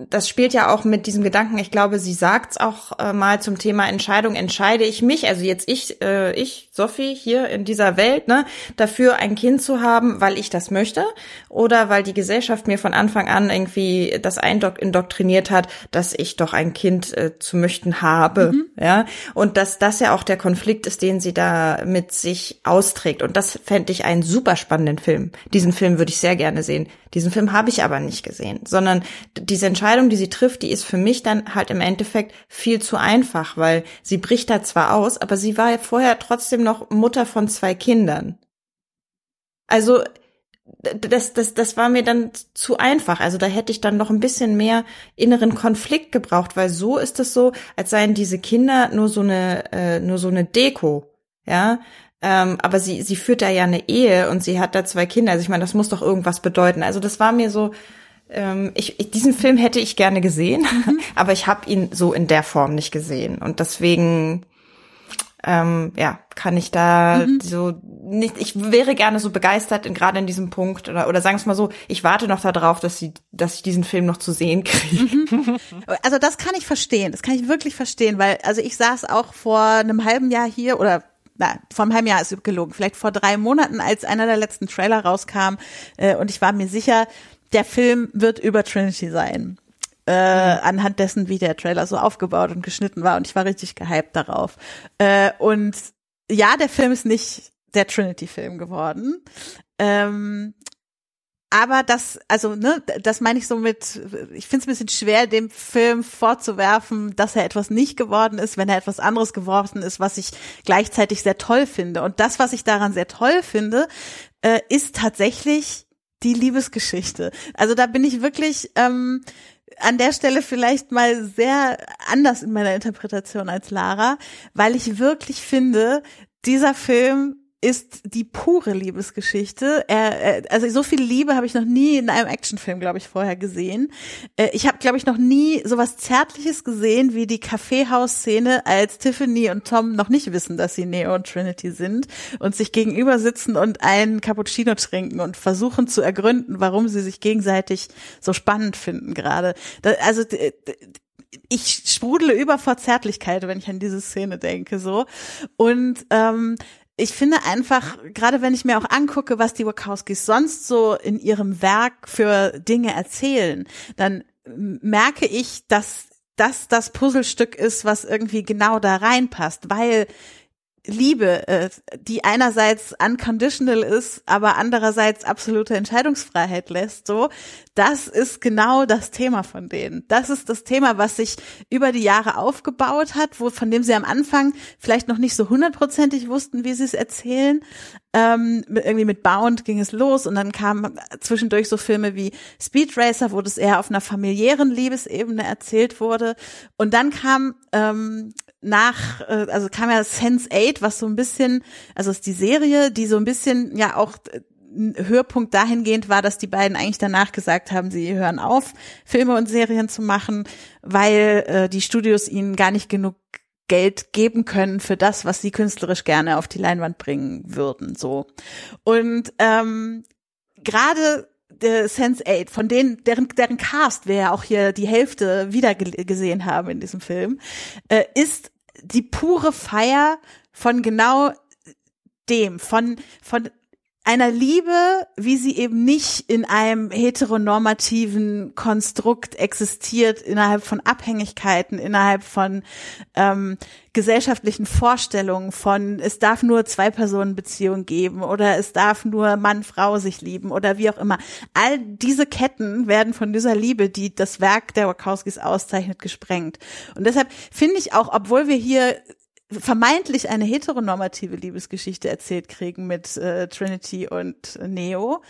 das spielt ja auch mit diesem Gedanken, ich glaube, sie sagt's auch äh, mal zum Thema Entscheidung, entscheide ich mich, also jetzt ich, äh, ich, Sophie, hier in dieser Welt, ne, dafür ein Kind zu haben, weil ich das möchte oder weil die Gesellschaft mir von Anfang an irgendwie das indoktriniert hat, dass ich doch ein Kind äh, zu möchten habe, mhm. ja, und dass das ja auch der Konflikt ist, den sie da mit sich austrägt und das fände ich einen super spannenden Film. Diesen Film würde ich sehr gerne sehen. Diesen Film habe ich aber nicht gesehen, sondern diese Entscheidung, die sie trifft, die ist für mich dann halt im Endeffekt viel zu einfach, weil sie bricht da zwar aus, aber sie war ja vorher trotzdem noch Mutter von zwei Kindern. Also das, das, das war mir dann zu einfach. Also da hätte ich dann noch ein bisschen mehr inneren Konflikt gebraucht, weil so ist es so, als seien diese Kinder nur so eine, äh, nur so eine Deko. Ja, ähm, aber sie, sie führt da ja eine Ehe und sie hat da zwei Kinder. Also ich meine, das muss doch irgendwas bedeuten. Also das war mir so, ähm, ich, ich, diesen Film hätte ich gerne gesehen, mhm. aber ich habe ihn so in der Form nicht gesehen. Und deswegen, ähm, ja, kann ich da mhm. so nicht, ich wäre gerne so begeistert, in, gerade in diesem Punkt, oder, oder sagen wir es mal so, ich warte noch darauf, dass sie, dass ich diesen Film noch zu sehen kriege. Mhm. Also das kann ich verstehen, das kann ich wirklich verstehen, weil, also ich saß auch vor einem halben Jahr hier oder na, vor einem halben Jahr ist gelogen, vielleicht vor drei Monaten, als einer der letzten Trailer rauskam, äh, und ich war mir sicher, der Film wird über Trinity sein. Äh, mhm. anhand dessen, wie der Trailer so aufgebaut und geschnitten war und ich war richtig gehypt darauf. Äh, und ja, der Film ist nicht der Trinity-Film geworden. Ähm, aber das, also, ne, das meine ich so mit, ich finde es ein bisschen schwer, dem Film vorzuwerfen, dass er etwas nicht geworden ist, wenn er etwas anderes geworden ist, was ich gleichzeitig sehr toll finde. Und das, was ich daran sehr toll finde, äh, ist tatsächlich die Liebesgeschichte. Also da bin ich wirklich ähm, an der Stelle vielleicht mal sehr anders in meiner Interpretation als Lara, weil ich wirklich finde, dieser Film ist die pure Liebesgeschichte. Er, also so viel Liebe habe ich noch nie in einem Actionfilm, glaube ich, vorher gesehen. Äh, ich habe, glaube ich, noch nie sowas Zärtliches gesehen wie die Kaffeehaus-Szene, als Tiffany und Tom noch nicht wissen, dass sie Neo und Trinity sind und sich gegenüber sitzen und einen Cappuccino trinken und versuchen zu ergründen, warum sie sich gegenseitig so spannend finden gerade. Also ich sprudele über vor Zärtlichkeit, wenn ich an diese Szene denke, so. Und ähm, ich finde einfach, gerade wenn ich mir auch angucke, was die Wachowskis sonst so in ihrem Werk für Dinge erzählen, dann merke ich, dass das das Puzzlestück ist, was irgendwie genau da reinpasst, weil Liebe, äh, die einerseits unconditional ist, aber andererseits absolute Entscheidungsfreiheit lässt, so, das ist genau das Thema von denen. Das ist das Thema, was sich über die Jahre aufgebaut hat, wo, von dem sie am Anfang vielleicht noch nicht so hundertprozentig wussten, wie sie es erzählen. Ähm, irgendwie mit Bound ging es los und dann kamen zwischendurch so Filme wie Speed Racer, wo das eher auf einer familiären Liebesebene erzählt wurde. Und dann kam ähm, nach, äh, also kam ja Sense 8, was so ein bisschen, also ist die Serie, die so ein bisschen ja auch ein Höhepunkt dahingehend war, dass die beiden eigentlich danach gesagt haben, sie hören auf, Filme und Serien zu machen, weil äh, die Studios ihnen gar nicht genug Geld geben können für das, was sie künstlerisch gerne auf die Leinwand bringen würden. So und ähm, gerade der Sense 8, von denen, deren, deren Cast wir ja auch hier die Hälfte wieder gesehen haben in diesem Film, äh, ist die pure Feier von genau dem, von, von einer Liebe, wie sie eben nicht in einem heteronormativen Konstrukt existiert, innerhalb von Abhängigkeiten, innerhalb von ähm, gesellschaftlichen Vorstellungen von, es darf nur zwei Personen Beziehung geben oder es darf nur Mann, Frau sich lieben oder wie auch immer. All diese Ketten werden von dieser Liebe, die das Werk der Wachowskis auszeichnet, gesprengt. Und deshalb finde ich auch, obwohl wir hier vermeintlich eine heteronormative Liebesgeschichte erzählt kriegen mit äh, Trinity und Neo,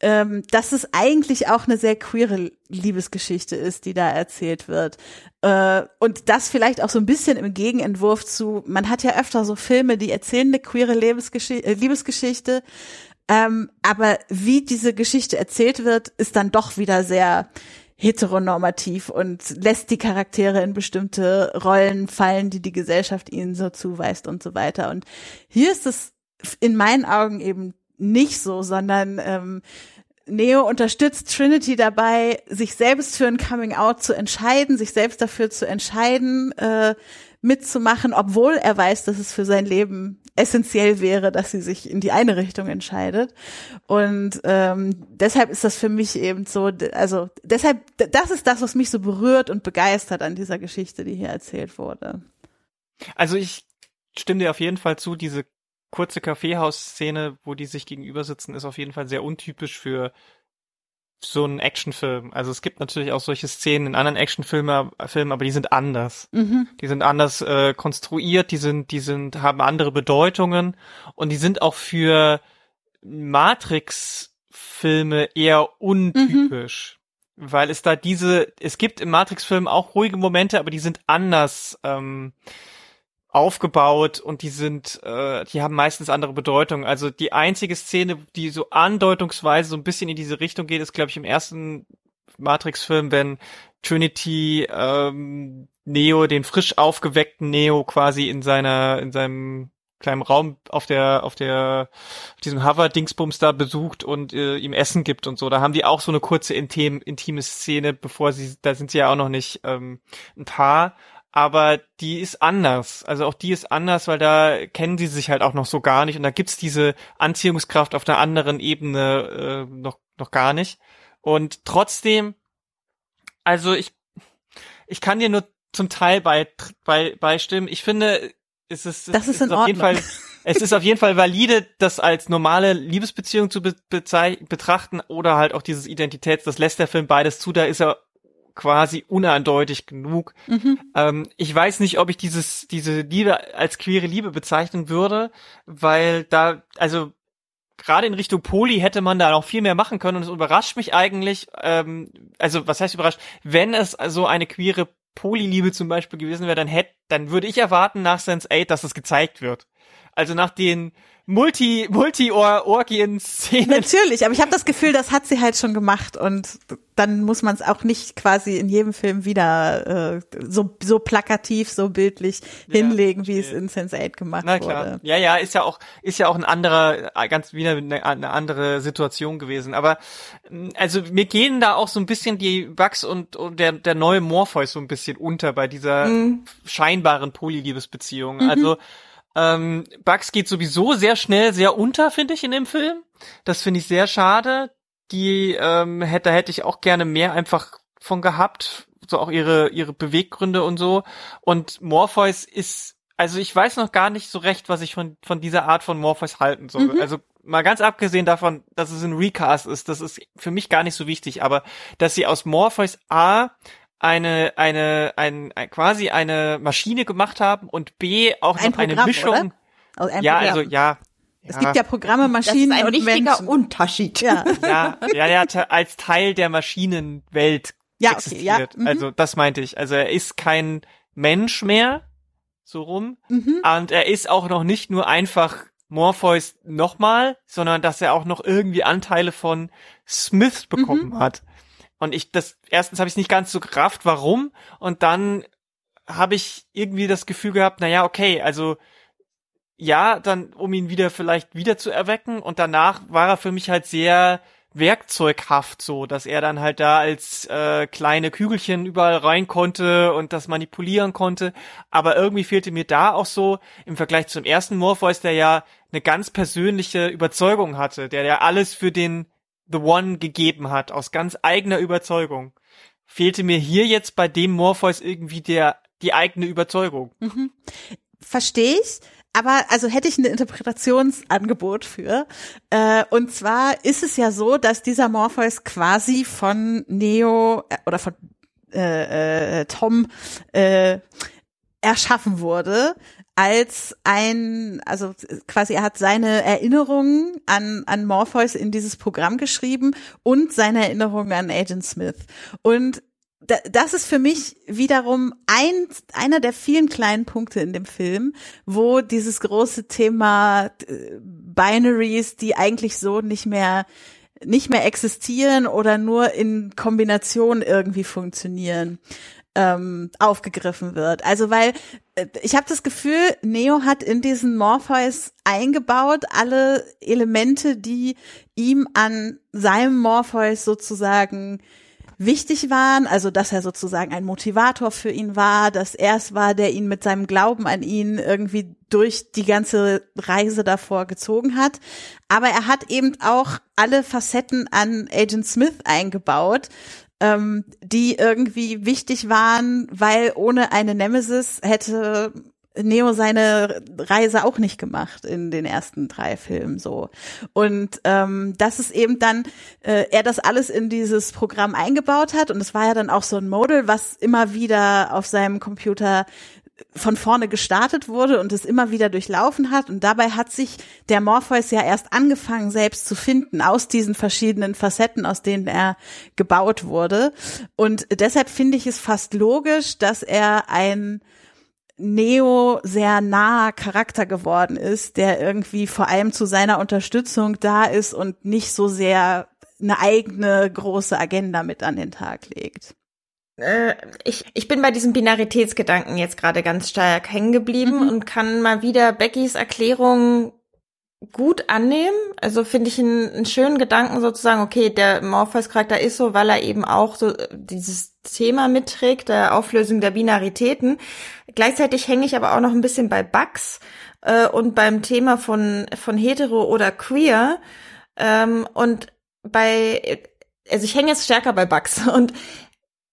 ähm, dass es eigentlich auch eine sehr queere Liebesgeschichte ist, die da erzählt wird. Äh, und das vielleicht auch so ein bisschen im Gegenentwurf zu, man hat ja öfter so Filme, die erzählen eine queere Lebensgesch äh, Liebesgeschichte, ähm, aber wie diese Geschichte erzählt wird, ist dann doch wieder sehr heteronormativ und lässt die Charaktere in bestimmte Rollen fallen, die die Gesellschaft ihnen so zuweist und so weiter. Und hier ist es in meinen Augen eben nicht so, sondern ähm, Neo unterstützt Trinity dabei, sich selbst für ein Coming Out zu entscheiden, sich selbst dafür zu entscheiden, äh, mitzumachen, obwohl er weiß, dass es für sein Leben essentiell wäre, dass sie sich in die eine Richtung entscheidet. Und ähm, deshalb ist das für mich eben so, also deshalb, das ist das, was mich so berührt und begeistert an dieser Geschichte, die hier erzählt wurde. Also ich stimme dir auf jeden Fall zu, diese kurze Kaffeehaus-Szene, wo die sich gegenüber sitzen, ist auf jeden Fall sehr untypisch für so ein Actionfilm. Also es gibt natürlich auch solche Szenen in anderen Actionfilmen, Filmen, aber die sind anders. Mhm. Die sind anders äh, konstruiert, die sind, die sind, haben andere Bedeutungen und die sind auch für Matrix-Filme eher untypisch. Mhm. Weil es da diese, es gibt im Matrix-Film auch ruhige Momente, aber die sind anders. Ähm, aufgebaut und die sind, äh, die haben meistens andere Bedeutung. Also die einzige Szene, die so andeutungsweise so ein bisschen in diese Richtung geht, ist, glaube ich, im ersten Matrix-Film, wenn Trinity ähm, Neo, den frisch aufgeweckten Neo quasi in seiner, in seinem kleinen Raum auf der, auf der, auf diesem Hover-Dingsbums da besucht und äh, ihm Essen gibt und so. Da haben die auch so eine kurze intim, intime Szene, bevor sie, da sind sie ja auch noch nicht ähm, ein Paar, aber die ist anders. Also auch die ist anders, weil da kennen sie sich halt auch noch so gar nicht und da gibt's diese Anziehungskraft auf einer anderen Ebene äh, noch noch gar nicht. Und trotzdem, also ich ich kann dir nur zum Teil bei, bei beistimmen. Ich finde, es ist, das ist, ist auf jeden Fall es ist auf jeden Fall valide, das als normale Liebesbeziehung zu be betrachten oder halt auch dieses Identitäts, das lässt der Film beides zu, da ist er quasi uneindeutig genug. Mhm. Ähm, ich weiß nicht, ob ich dieses, diese Liebe als queere Liebe bezeichnen würde, weil da, also gerade in Richtung Poli hätte man da noch viel mehr machen können und es überrascht mich eigentlich, ähm, also was heißt überrascht, wenn es so eine queere Poli-Liebe zum Beispiel gewesen wäre, dann hätte, dann würde ich erwarten nach Sense 8, dass es gezeigt wird. Also nach den Multi, Multi-Orgien-Szenen. Natürlich, aber ich habe das Gefühl, das hat sie halt schon gemacht und dann muss man es auch nicht quasi in jedem Film wieder äh, so, so plakativ, so bildlich ja, hinlegen, wie es in Sense8 gemacht Na klar. wurde. Ja, ja, ist ja auch, ist ja auch ein anderer, ganz wieder eine, eine andere Situation gewesen. Aber also mir gehen da auch so ein bisschen die Bugs und, und der, der neue Morpheus so ein bisschen unter bei dieser mhm. scheinbaren Polyliebesbeziehung. Mhm. Also ähm, Bugs geht sowieso sehr schnell sehr unter, finde ich, in dem Film. Das finde ich sehr schade. Die ähm, hätte, hätte ich auch gerne mehr einfach von gehabt. So auch ihre, ihre Beweggründe und so. Und Morpheus ist, also ich weiß noch gar nicht so recht, was ich von, von dieser Art von Morpheus halten soll. Mhm. Also mal ganz abgesehen davon, dass es ein Recast ist, das ist für mich gar nicht so wichtig, aber dass sie aus Morpheus A eine, eine, ein, ein, quasi eine Maschine gemacht haben und B auch ein noch Programm, eine Mischung. Also ein ja, Programm. also ja. Es ja. gibt ja Programme, Maschinen das ist ein und wichtiger Menschen. Unterschied. Ja. ja, ja, ja, als Teil der Maschinenwelt ja, existiert. Okay, ja. Mhm. Also das meinte ich. Also er ist kein Mensch mehr, so rum. Mhm. Und er ist auch noch nicht nur einfach Morpheus nochmal, sondern dass er auch noch irgendwie Anteile von Smith bekommen mhm. hat. Und ich das erstens habe ich nicht ganz so gerafft, warum und dann habe ich irgendwie das Gefühl gehabt, na ja, okay, also ja, dann um ihn wieder vielleicht wieder zu erwecken und danach war er für mich halt sehr werkzeughaft so, dass er dann halt da als äh, kleine Kügelchen überall rein konnte und das manipulieren konnte. Aber irgendwie fehlte mir da auch so im Vergleich zum ersten Morpheus, der ja eine ganz persönliche Überzeugung hatte, der ja alles für den The One gegeben hat, aus ganz eigener Überzeugung. Fehlte mir hier jetzt bei dem Morpheus irgendwie der die eigene Überzeugung. Mhm. Verstehe ich. Aber also hätte ich ein Interpretationsangebot für. Äh, und zwar ist es ja so, dass dieser Morpheus quasi von Neo äh, oder von äh, äh, Tom äh, erschaffen wurde als ein, also quasi er hat seine Erinnerungen an, an Morpheus in dieses Programm geschrieben und seine Erinnerungen an Agent Smith. Und das ist für mich wiederum ein, einer der vielen kleinen Punkte in dem Film, wo dieses große Thema äh, Binaries, die eigentlich so nicht mehr nicht mehr existieren oder nur in Kombination irgendwie funktionieren, ähm, aufgegriffen wird. Also weil ich habe das Gefühl, Neo hat in diesen Morpheus eingebaut alle Elemente, die ihm an seinem Morpheus sozusagen wichtig waren, also dass er sozusagen ein Motivator für ihn war, dass er es war, der ihn mit seinem Glauben an ihn irgendwie durch die ganze Reise davor gezogen hat. Aber er hat eben auch alle Facetten an Agent Smith eingebaut, ähm, die irgendwie wichtig waren, weil ohne eine Nemesis hätte Neo seine Reise auch nicht gemacht in den ersten drei Filmen so. Und ähm, das ist eben dann, äh, er das alles in dieses Programm eingebaut hat und es war ja dann auch so ein Model, was immer wieder auf seinem Computer von vorne gestartet wurde und es immer wieder durchlaufen hat. Und dabei hat sich der Morpheus ja erst angefangen, selbst zu finden, aus diesen verschiedenen Facetten, aus denen er gebaut wurde. Und deshalb finde ich es fast logisch, dass er ein Neo sehr naher Charakter geworden ist, der irgendwie vor allem zu seiner Unterstützung da ist und nicht so sehr eine eigene große Agenda mit an den Tag legt. Äh, ich, ich bin bei diesem Binaritätsgedanken jetzt gerade ganz stark hängen geblieben mhm. und kann mal wieder Beckys Erklärung gut annehmen. Also finde ich einen, einen, schönen Gedanken sozusagen, okay, der Morpheus-Charakter ist so, weil er eben auch so dieses Thema mitträgt, der Auflösung der Binaritäten. Gleichzeitig hänge ich aber auch noch ein bisschen bei Bugs äh, und beim Thema von, von hetero oder queer. Ähm, und bei, also ich hänge jetzt stärker bei Bugs und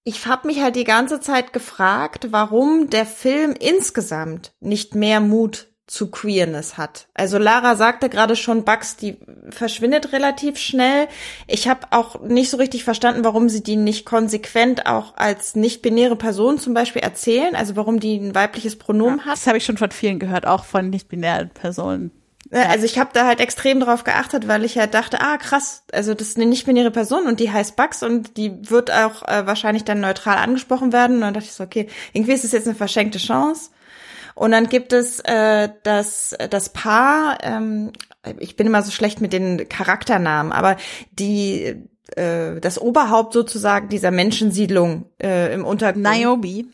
ich habe mich halt die ganze Zeit gefragt, warum der Film insgesamt nicht mehr Mut zu Queerness hat. Also Lara sagte gerade schon, Bugs, die verschwindet relativ schnell. Ich habe auch nicht so richtig verstanden, warum sie die nicht konsequent auch als nicht-binäre Person zum Beispiel erzählen. Also warum die ein weibliches Pronomen ja, hat. Das habe ich schon von vielen gehört, auch von nicht-binären Personen. Also ich habe da halt extrem drauf geachtet, weil ich ja halt dachte, ah krass, also das ist eine nicht-binäre Person und die heißt Bugs und die wird auch äh, wahrscheinlich dann neutral angesprochen werden. Und dann dachte ich so, okay, irgendwie ist es jetzt eine verschenkte Chance. Und dann gibt es äh, das, das Paar, ähm, ich bin immer so schlecht mit den Charakternamen, aber die äh, das Oberhaupt sozusagen dieser Menschensiedlung äh, im Untergrund. Niobe.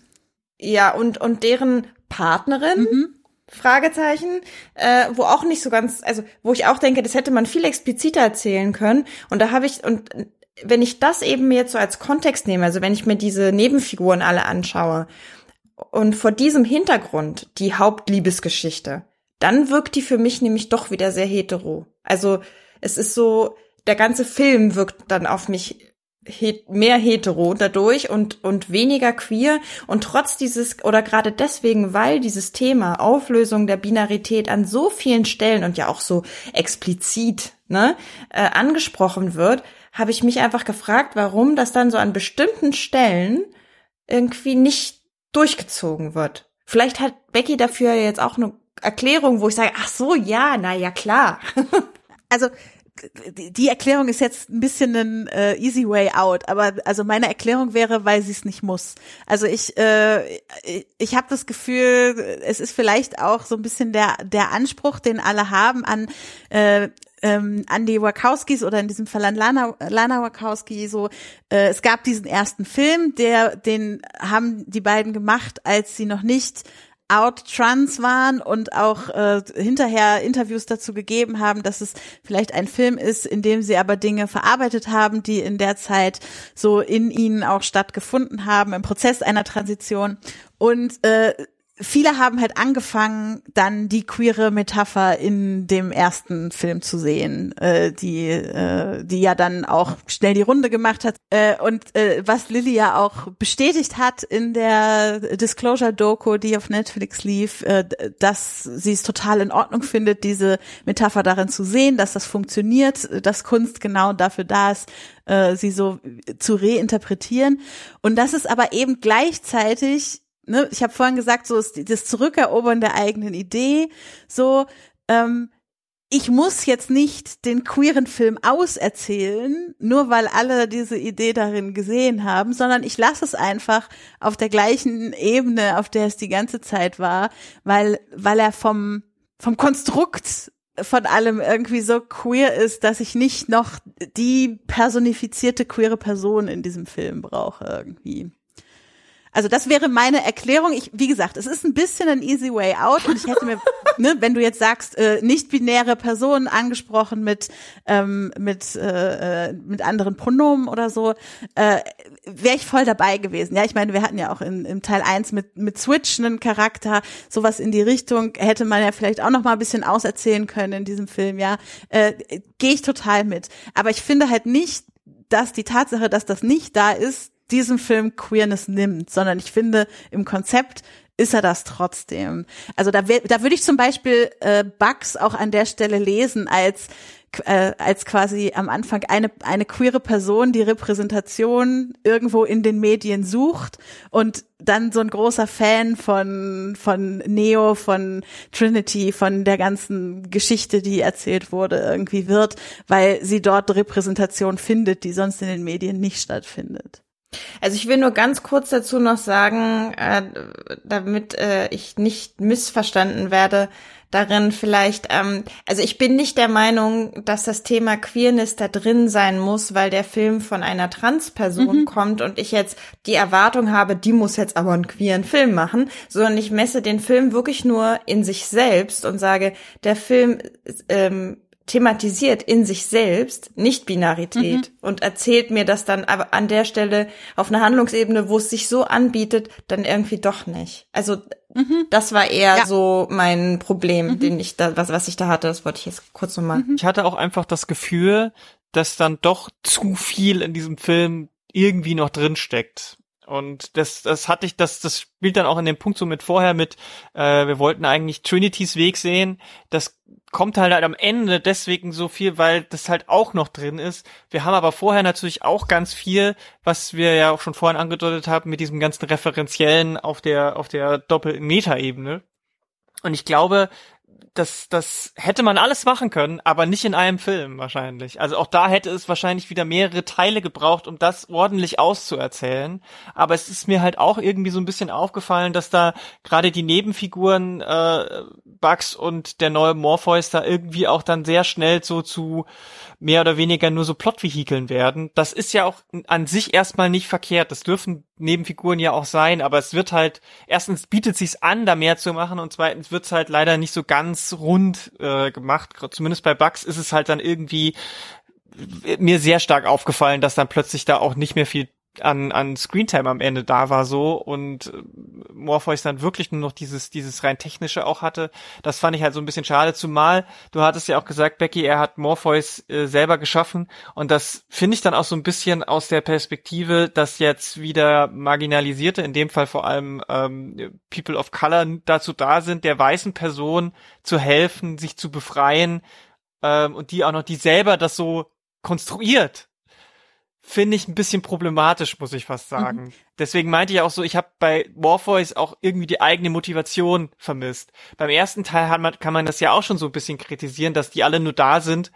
Ja, und, und deren Partnerin. Mhm. Fragezeichen, äh, wo auch nicht so ganz, also wo ich auch denke, das hätte man viel expliziter erzählen können. Und da habe ich, und wenn ich das eben jetzt so als Kontext nehme, also wenn ich mir diese Nebenfiguren alle anschaue und vor diesem Hintergrund die Hauptliebesgeschichte, dann wirkt die für mich nämlich doch wieder sehr hetero. Also es ist so, der ganze Film wirkt dann auf mich mehr hetero dadurch und, und weniger queer. Und trotz dieses, oder gerade deswegen, weil dieses Thema Auflösung der Binarität an so vielen Stellen und ja auch so explizit ne, äh, angesprochen wird, habe ich mich einfach gefragt, warum das dann so an bestimmten Stellen irgendwie nicht durchgezogen wird. Vielleicht hat Becky dafür jetzt auch eine Erklärung, wo ich sage, ach so, ja, na ja, klar. also die Erklärung ist jetzt ein bisschen ein äh, easy way out, aber also meine Erklärung wäre, weil sie es nicht muss. Also ich äh, ich habe das Gefühl, es ist vielleicht auch so ein bisschen der der Anspruch, den alle haben an äh, ähm, an die Wachowskis oder in diesem Fall an Lana, Lana Wachowski so, äh, es gab diesen ersten Film, der, den haben die beiden gemacht, als sie noch nicht out trans waren und auch äh, hinterher Interviews dazu gegeben haben, dass es vielleicht ein Film ist, in dem sie aber Dinge verarbeitet haben, die in der Zeit so in ihnen auch stattgefunden haben, im Prozess einer Transition. Und äh, viele haben halt angefangen, dann die queere Metapher in dem ersten Film zu sehen, äh, die, äh, die ja dann auch schnell die Runde gemacht hat. Äh, und äh, was Lilly ja auch bestätigt hat in der Disclosure-Doku, die auf Netflix lief, äh, dass sie es total in Ordnung findet, diese Metapher darin zu sehen, dass das funktioniert, dass Kunst genau dafür da ist, äh, sie so zu reinterpretieren. Und dass es aber eben gleichzeitig ne, ich habe vorhin gesagt, so ist das Zurückerobern der eigenen Idee, so, ähm, ich muss jetzt nicht den queeren Film auserzählen, nur weil alle diese Idee darin gesehen haben, sondern ich lasse es einfach auf der gleichen Ebene, auf der es die ganze Zeit war, weil, weil er vom, vom Konstrukt von allem irgendwie so queer ist, dass ich nicht noch die personifizierte queere Person in diesem Film brauche irgendwie. Also das wäre meine Erklärung. Ich, wie gesagt, es ist ein bisschen ein easy way out und ich hätte mir, ne, wenn du jetzt sagst, äh, nicht-binäre Personen angesprochen mit ähm, mit äh, äh, mit anderen Pronomen oder so, äh, wäre ich voll dabei gewesen. Ja, ich meine, wir hatten ja auch in, im Teil eins mit mit Switch einen Charakter, sowas in die Richtung hätte man ja vielleicht auch noch mal ein bisschen auserzählen können in diesem Film. Ja, äh, gehe ich total mit. Aber ich finde halt nicht, dass die Tatsache, dass das nicht da ist, diesem Film Queerness nimmt, sondern ich finde, im Konzept ist er das trotzdem. Also da, da würde ich zum Beispiel äh, Bugs auch an der Stelle lesen als äh, als quasi am Anfang eine eine queere Person die Repräsentation irgendwo in den Medien sucht und dann so ein großer Fan von von Neo, von Trinity, von der ganzen Geschichte, die erzählt wurde, irgendwie wird, weil sie dort Repräsentation findet, die sonst in den Medien nicht stattfindet. Also ich will nur ganz kurz dazu noch sagen, äh, damit äh, ich nicht missverstanden werde, darin vielleicht, ähm, also ich bin nicht der Meinung, dass das Thema Queerness da drin sein muss, weil der Film von einer Transperson mhm. kommt und ich jetzt die Erwartung habe, die muss jetzt aber einen queeren Film machen, sondern ich messe den Film wirklich nur in sich selbst und sage, der Film ähm, thematisiert in sich selbst Nicht-Binarität mhm. und erzählt mir das dann aber an der Stelle auf einer Handlungsebene, wo es sich so anbietet, dann irgendwie doch nicht. Also mhm. das war eher ja. so mein Problem, mhm. den ich da, was, was ich da hatte, das wollte ich jetzt kurz nochmal. Mhm. Ich hatte auch einfach das Gefühl, dass dann doch zu viel in diesem Film irgendwie noch drin steckt. Und das, das hatte ich, das, das spielt dann auch in dem Punkt so mit vorher mit, äh, wir wollten eigentlich Trinity's Weg sehen. Das kommt halt, halt am Ende deswegen so viel, weil das halt auch noch drin ist. Wir haben aber vorher natürlich auch ganz viel, was wir ja auch schon vorhin angedeutet haben, mit diesem ganzen Referenziellen auf der, auf der doppelten Metaebene. Und ich glaube, das, das hätte man alles machen können, aber nicht in einem Film wahrscheinlich. Also auch da hätte es wahrscheinlich wieder mehrere Teile gebraucht, um das ordentlich auszuerzählen. Aber es ist mir halt auch irgendwie so ein bisschen aufgefallen, dass da gerade die Nebenfiguren äh, Bugs und der neue Morpheus da irgendwie auch dann sehr schnell so zu mehr oder weniger nur so Plotvehikeln werden. Das ist ja auch an sich erstmal nicht verkehrt. Das dürfen Nebenfiguren ja auch sein, aber es wird halt, erstens bietet sich's an, da mehr zu machen und zweitens wird's halt leider nicht so ganz rund äh, gemacht. Zumindest bei Bugs ist es halt dann irgendwie mir sehr stark aufgefallen, dass dann plötzlich da auch nicht mehr viel an, an Screentime am Ende da war so und äh, Morpheus dann wirklich nur noch dieses, dieses rein technische auch hatte. Das fand ich halt so ein bisschen schade, zumal du hattest ja auch gesagt, Becky, er hat Morpheus äh, selber geschaffen und das finde ich dann auch so ein bisschen aus der Perspektive, dass jetzt wieder Marginalisierte, in dem Fall vor allem ähm, People of Color dazu da sind, der weißen Person zu helfen, sich zu befreien ähm, und die auch noch, die selber das so konstruiert finde ich ein bisschen problematisch, muss ich fast sagen. Mhm. Deswegen meinte ich auch so, ich habe bei Morpheus auch irgendwie die eigene Motivation vermisst. Beim ersten Teil man, kann man das ja auch schon so ein bisschen kritisieren, dass die alle nur da sind,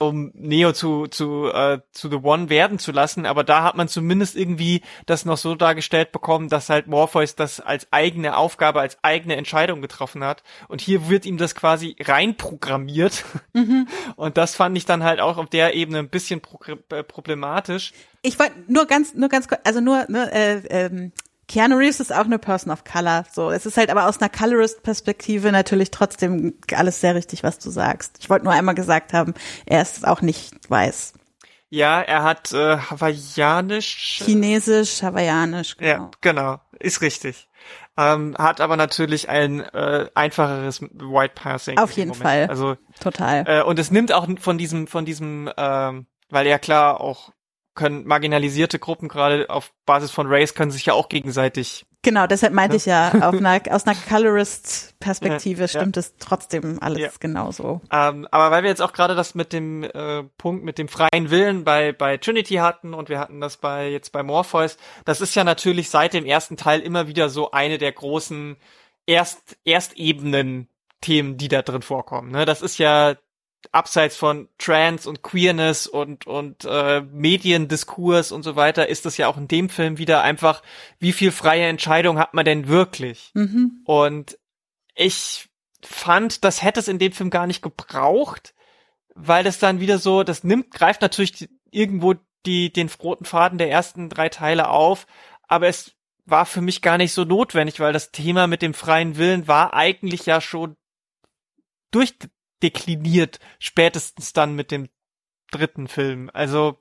um Neo zu zu äh, zu The One werden zu lassen, aber da hat man zumindest irgendwie das noch so dargestellt bekommen, dass halt Morpheus das als eigene Aufgabe, als eigene Entscheidung getroffen hat und hier wird ihm das quasi reinprogrammiert mhm. und das fand ich dann halt auch auf der Ebene ein bisschen pro äh, problematisch. Ich wollte nur ganz nur ganz kurz, also nur ne, äh, ähm Keanu Reeves ist auch eine Person of Color. So, es ist halt aber aus einer Colorist-Perspektive natürlich trotzdem alles sehr richtig, was du sagst. Ich wollte nur einmal gesagt haben, er ist auch nicht weiß. Ja, er hat äh, hawaiianisch. Chinesisch, hawaiianisch, genau. Ja, genau, ist richtig. Ähm, hat aber natürlich ein äh, einfacheres White Passing. Auf jeden Moment. Fall. Also total. Äh, und es nimmt auch von diesem, von diesem, ähm, weil er klar auch können marginalisierte Gruppen gerade auf Basis von Race können sich ja auch gegenseitig. Genau, deshalb meinte ich ja, einer, aus einer Colorist-Perspektive ja, stimmt ja. es trotzdem alles ja. genauso. Ähm, aber weil wir jetzt auch gerade das mit dem äh, Punkt mit dem freien Willen bei bei Trinity hatten und wir hatten das bei jetzt bei Morpheus, das ist ja natürlich seit dem ersten Teil immer wieder so eine der großen Erst Erstebenen Themen, die da drin vorkommen. Ne? Das ist ja abseits von Trans und Queerness und und äh, Mediendiskurs und so weiter ist das ja auch in dem Film wieder einfach, wie viel freie Entscheidung hat man denn wirklich? Mhm. Und ich fand, das hätte es in dem Film gar nicht gebraucht, weil das dann wieder so, das nimmt, greift natürlich die, irgendwo die den roten Faden der ersten drei Teile auf, aber es war für mich gar nicht so notwendig, weil das Thema mit dem freien Willen war eigentlich ja schon durch dekliniert, spätestens dann mit dem dritten Film. Also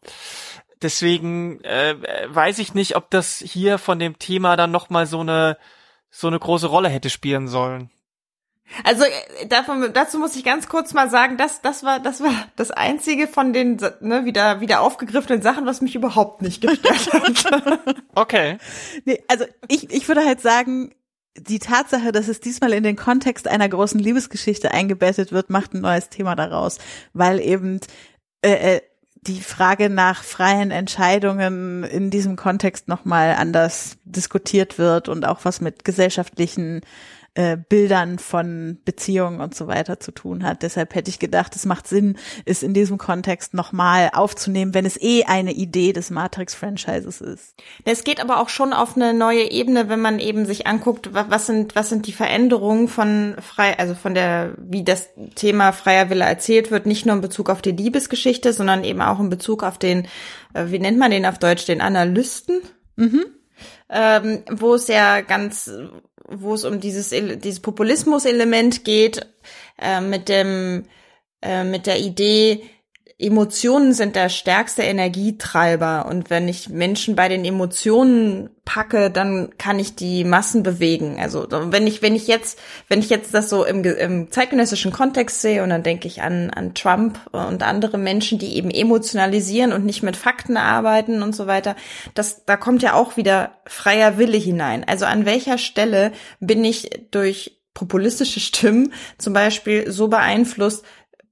deswegen äh, weiß ich nicht, ob das hier von dem Thema dann noch mal so eine so eine große Rolle hätte spielen sollen. Also äh, davon, dazu muss ich ganz kurz mal sagen, das, das war, das war das einzige von den ne, wieder wieder aufgegriffenen Sachen, was mich überhaupt nicht gestört hat. okay. Nee, also ich, ich würde halt sagen, die Tatsache, dass es diesmal in den Kontext einer großen Liebesgeschichte eingebettet wird, macht ein neues Thema daraus, weil eben äh, äh, die Frage nach freien Entscheidungen in diesem Kontext nochmal anders diskutiert wird und auch was mit gesellschaftlichen äh, Bildern von Beziehungen und so weiter zu tun hat. Deshalb hätte ich gedacht, es macht Sinn, es in diesem Kontext nochmal aufzunehmen, wenn es eh eine Idee des Matrix-Franchises ist. Es geht aber auch schon auf eine neue Ebene, wenn man eben sich anguckt, was sind, was sind die Veränderungen von frei, also von der, wie das Thema freier Wille erzählt wird, nicht nur in Bezug auf die Liebesgeschichte, sondern eben auch in Bezug auf den, äh, wie nennt man den auf Deutsch, den Analysten. Mhm. Ähm, wo es ja ganz, wo es um dieses, dieses Populismus-Element geht, äh, mit dem, äh, mit der Idee, Emotionen sind der stärkste Energietreiber und wenn ich Menschen bei den Emotionen packe, dann kann ich die Massen bewegen. Also wenn ich wenn ich jetzt wenn ich jetzt das so im, im zeitgenössischen Kontext sehe und dann denke ich an an Trump und andere Menschen, die eben emotionalisieren und nicht mit Fakten arbeiten und so weiter, das da kommt ja auch wieder freier Wille hinein. Also an welcher Stelle bin ich durch populistische Stimmen zum Beispiel so beeinflusst,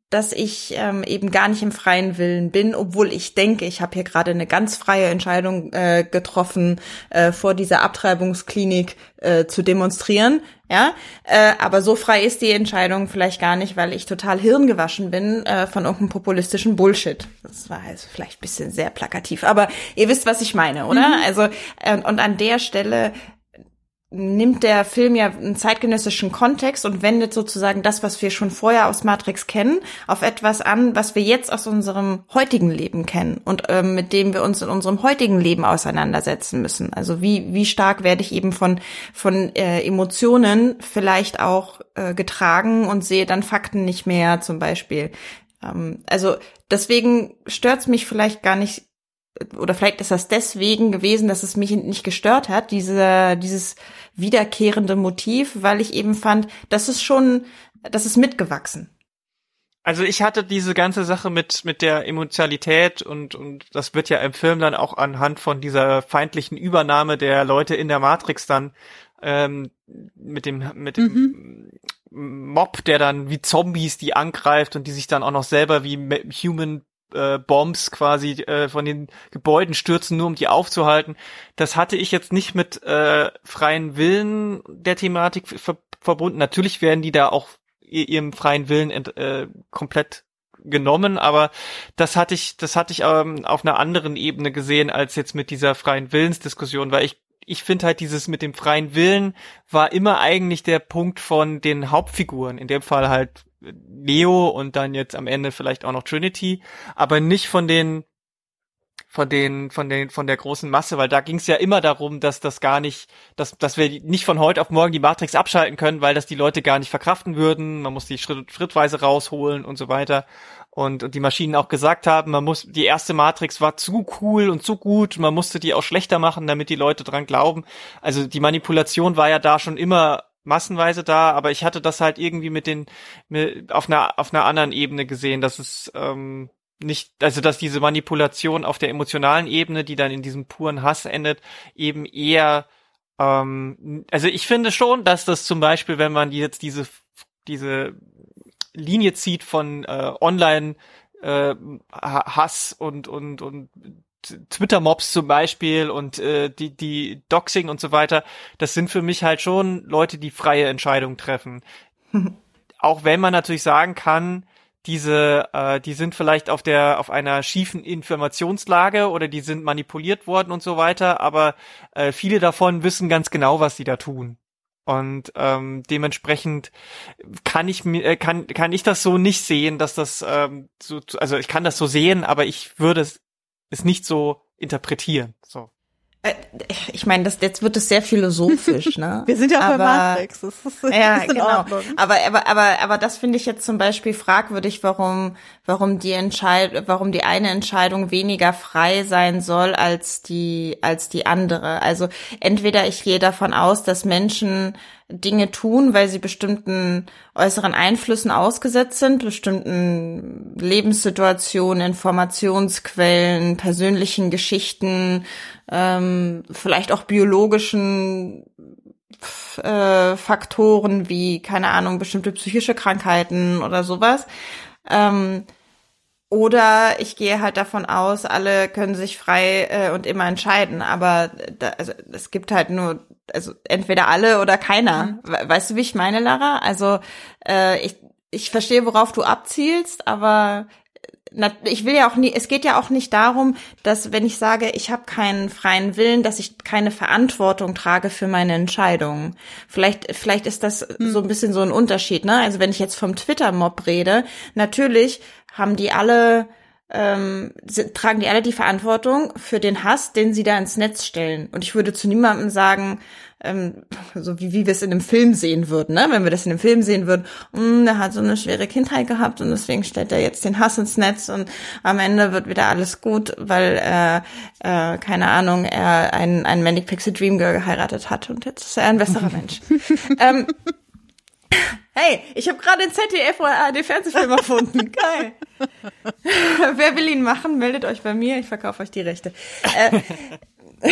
dass ich ähm, eben gar nicht im freien Willen bin, obwohl ich denke, ich habe hier gerade eine ganz freie Entscheidung äh, getroffen, äh, vor dieser Abtreibungsklinik äh, zu demonstrieren. Ja, äh, aber so frei ist die Entscheidung vielleicht gar nicht, weil ich total hirngewaschen bin äh, von irgendeinem populistischen Bullshit. Das war also vielleicht bisschen sehr plakativ, aber ihr wisst, was ich meine, oder? Mhm. Also äh, und an der Stelle nimmt der Film ja einen zeitgenössischen Kontext und wendet sozusagen das, was wir schon vorher aus Matrix kennen, auf etwas an, was wir jetzt aus unserem heutigen Leben kennen und ähm, mit dem wir uns in unserem heutigen Leben auseinandersetzen müssen. Also wie wie stark werde ich eben von von äh, Emotionen vielleicht auch äh, getragen und sehe dann Fakten nicht mehr zum Beispiel. Ähm, also deswegen stört's mich vielleicht gar nicht oder vielleicht ist das deswegen gewesen, dass es mich nicht gestört hat, diese, dieses wiederkehrende Motiv, weil ich eben fand, das ist schon, das ist mitgewachsen. Also ich hatte diese ganze Sache mit mit der Emotionalität und und das wird ja im Film dann auch anhand von dieser feindlichen Übernahme der Leute in der Matrix dann ähm, mit dem mit dem mhm. Mob, der dann wie Zombies die angreift und die sich dann auch noch selber wie Human äh, Bombs quasi äh, von den Gebäuden stürzen, nur um die aufzuhalten. Das hatte ich jetzt nicht mit äh, freien Willen der Thematik ver verbunden. Natürlich werden die da auch ihrem freien Willen äh, komplett genommen, aber das hatte ich, das hatte ich ähm, auf einer anderen Ebene gesehen als jetzt mit dieser freien Willensdiskussion, weil ich ich finde halt dieses mit dem freien Willen war immer eigentlich der Punkt von den Hauptfiguren, in dem Fall halt Neo und dann jetzt am Ende vielleicht auch noch Trinity, aber nicht von den von den von den von der großen Masse, weil da ging es ja immer darum, dass das gar nicht, dass dass wir nicht von heute auf morgen die Matrix abschalten können, weil das die Leute gar nicht verkraften würden. Man muss die Schritt, schrittweise rausholen und so weiter. Und, und die Maschinen auch gesagt haben, man muss die erste Matrix war zu cool und zu gut, man musste die auch schlechter machen, damit die Leute dran glauben. Also die Manipulation war ja da schon immer massenweise da, aber ich hatte das halt irgendwie mit den mit, auf einer auf einer anderen Ebene gesehen, dass es ähm, nicht, also dass diese Manipulation auf der emotionalen Ebene, die dann in diesem puren Hass endet, eben eher, ähm, also ich finde schon, dass das zum Beispiel, wenn man jetzt diese diese Linie zieht von äh, Online äh, Hass und und und Twitter-Mobs zum Beispiel und äh, die, die Doxing und so weiter, das sind für mich halt schon Leute, die freie Entscheidungen treffen. Auch wenn man natürlich sagen kann, diese, äh, die sind vielleicht auf der, auf einer schiefen Informationslage oder die sind manipuliert worden und so weiter, aber äh, viele davon wissen ganz genau, was sie da tun. Und ähm, dementsprechend kann ich mir, äh, kann, kann ich das so nicht sehen, dass das ähm, so, also ich kann das so sehen, aber ich würde es, es nicht so interpretieren. So. Äh, ich meine, das jetzt wird es sehr philosophisch, ne? Wir sind ja auch aber, bei Matrix. Das ist, das ja, ist genau. Aber aber aber aber das finde ich jetzt zum Beispiel fragwürdig, warum warum die Entscheid warum die eine Entscheidung weniger frei sein soll als die als die andere. Also entweder ich gehe davon aus, dass Menschen Dinge tun, weil sie bestimmten äußeren Einflüssen ausgesetzt sind, bestimmten Lebenssituationen, Informationsquellen, persönlichen Geschichten, ähm, vielleicht auch biologischen äh, Faktoren wie, keine Ahnung, bestimmte psychische Krankheiten oder sowas. Ähm, oder ich gehe halt davon aus, alle können sich frei äh, und immer entscheiden. Aber da, also, es gibt halt nur, also entweder alle oder keiner. Mhm. Weißt du, wie ich meine, Lara? Also äh, ich, ich verstehe, worauf du abzielst, aber ich will ja auch nie, es geht ja auch nicht darum, dass wenn ich sage, ich habe keinen freien Willen, dass ich keine Verantwortung trage für meine Entscheidungen. Vielleicht, vielleicht ist das hm. so ein bisschen so ein Unterschied, ne? Also wenn ich jetzt vom Twitter-Mob rede, natürlich haben die alle ähm, tragen die alle die Verantwortung für den Hass, den sie da ins Netz stellen. Und ich würde zu niemandem sagen, ähm, so wie, wie wir es in einem Film sehen würden, ne? wenn wir das in einem Film sehen würden, mm, der hat so eine schwere Kindheit gehabt und deswegen stellt er jetzt den Hass ins Netz und am Ende wird wieder alles gut, weil äh, äh, keine Ahnung, er ein, ein Manic Pixie Dream Girl geheiratet hat und jetzt ist er ein besserer Mensch. ähm, Hey, ich habe gerade den ZDF oder ARD Fernsehfilm erfunden. Geil. Wer will ihn machen, meldet euch bei mir. Ich verkaufe euch die Rechte. Äh,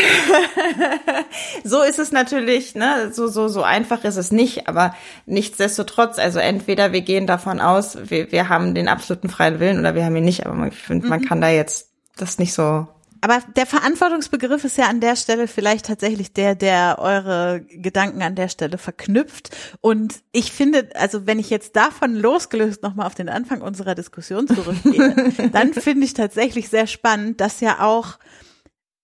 so ist es natürlich, ne, so, so, so einfach ist es nicht, aber nichtsdestotrotz, also entweder wir gehen davon aus, wir, wir haben den absoluten freien Willen oder wir haben ihn nicht, aber ich finde, man mhm. kann da jetzt das nicht so aber der Verantwortungsbegriff ist ja an der Stelle vielleicht tatsächlich der, der eure Gedanken an der Stelle verknüpft. Und ich finde, also wenn ich jetzt davon losgelöst nochmal auf den Anfang unserer Diskussion zurückgehe, dann finde ich tatsächlich sehr spannend, dass ja auch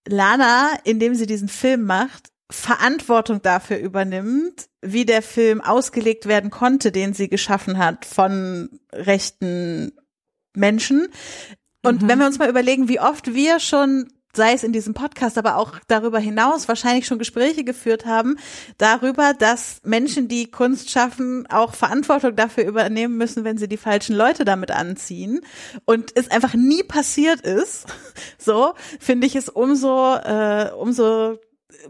Lana, indem sie diesen Film macht, Verantwortung dafür übernimmt, wie der Film ausgelegt werden konnte, den sie geschaffen hat von rechten Menschen, und mhm. wenn wir uns mal überlegen, wie oft wir schon sei es in diesem Podcast, aber auch darüber hinaus wahrscheinlich schon Gespräche geführt haben, darüber, dass Menschen, die Kunst schaffen, auch Verantwortung dafür übernehmen müssen, wenn sie die falschen Leute damit anziehen. Und es einfach nie passiert ist, so finde ich es umso, äh, umso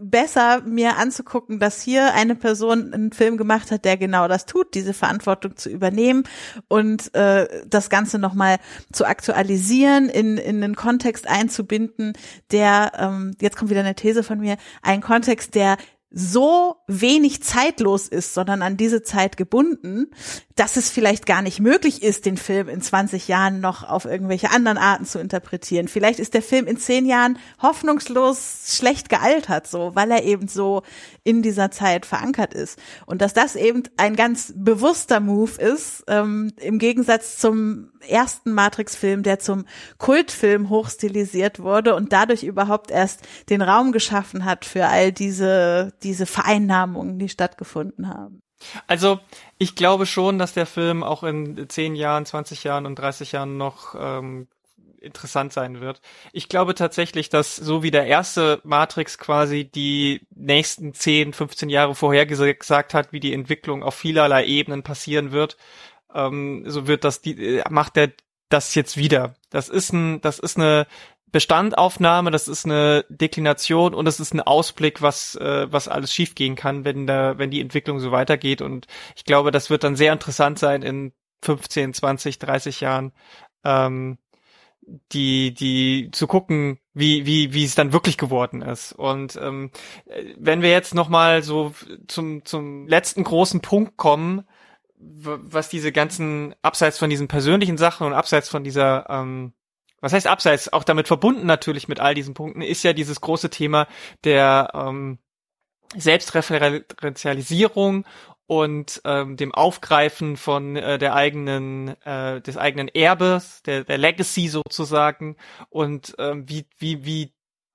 besser, mir anzugucken, dass hier eine Person einen Film gemacht hat, der genau das tut, diese Verantwortung zu übernehmen und äh, das Ganze nochmal zu aktualisieren, in, in einen Kontext einzubinden, der, ähm, jetzt kommt wieder eine These von mir, ein Kontext, der so wenig zeitlos ist, sondern an diese Zeit gebunden, dass es vielleicht gar nicht möglich ist, den Film in 20 Jahren noch auf irgendwelche anderen Arten zu interpretieren. Vielleicht ist der Film in 10 Jahren hoffnungslos schlecht gealtert, so, weil er eben so in dieser Zeit verankert ist. Und dass das eben ein ganz bewusster Move ist, ähm, im Gegensatz zum ersten Matrix-Film, der zum Kultfilm hochstilisiert wurde und dadurch überhaupt erst den Raum geschaffen hat für all diese, diese Vereinnahmungen, die stattgefunden haben. Also ich glaube schon, dass der Film auch in 10 Jahren, 20 Jahren und 30 Jahren noch ähm, interessant sein wird. Ich glaube tatsächlich, dass so wie der erste Matrix quasi die nächsten 10, 15 Jahre vorhergesagt hat, wie die Entwicklung auf vielerlei Ebenen passieren wird, ähm, so wird das die äh, macht er das jetzt wieder. Das ist ein das ist eine Bestandaufnahme, das ist eine Deklination und es ist ein Ausblick, was äh, was alles schiefgehen kann, wenn da wenn die Entwicklung so weitergeht und ich glaube, das wird dann sehr interessant sein in 15, 20, 30 Jahren ähm, die die zu gucken, wie wie wie es dann wirklich geworden ist. Und ähm, wenn wir jetzt noch mal so zum zum letzten großen Punkt kommen, was diese ganzen abseits von diesen persönlichen Sachen und abseits von dieser ähm, was heißt abseits, auch damit verbunden natürlich mit all diesen Punkten, ist ja dieses große Thema der ähm, Selbstreferenzialisierung und ähm, dem Aufgreifen von äh, der eigenen äh, des eigenen Erbes, der, der Legacy sozusagen und ähm, wie wie wie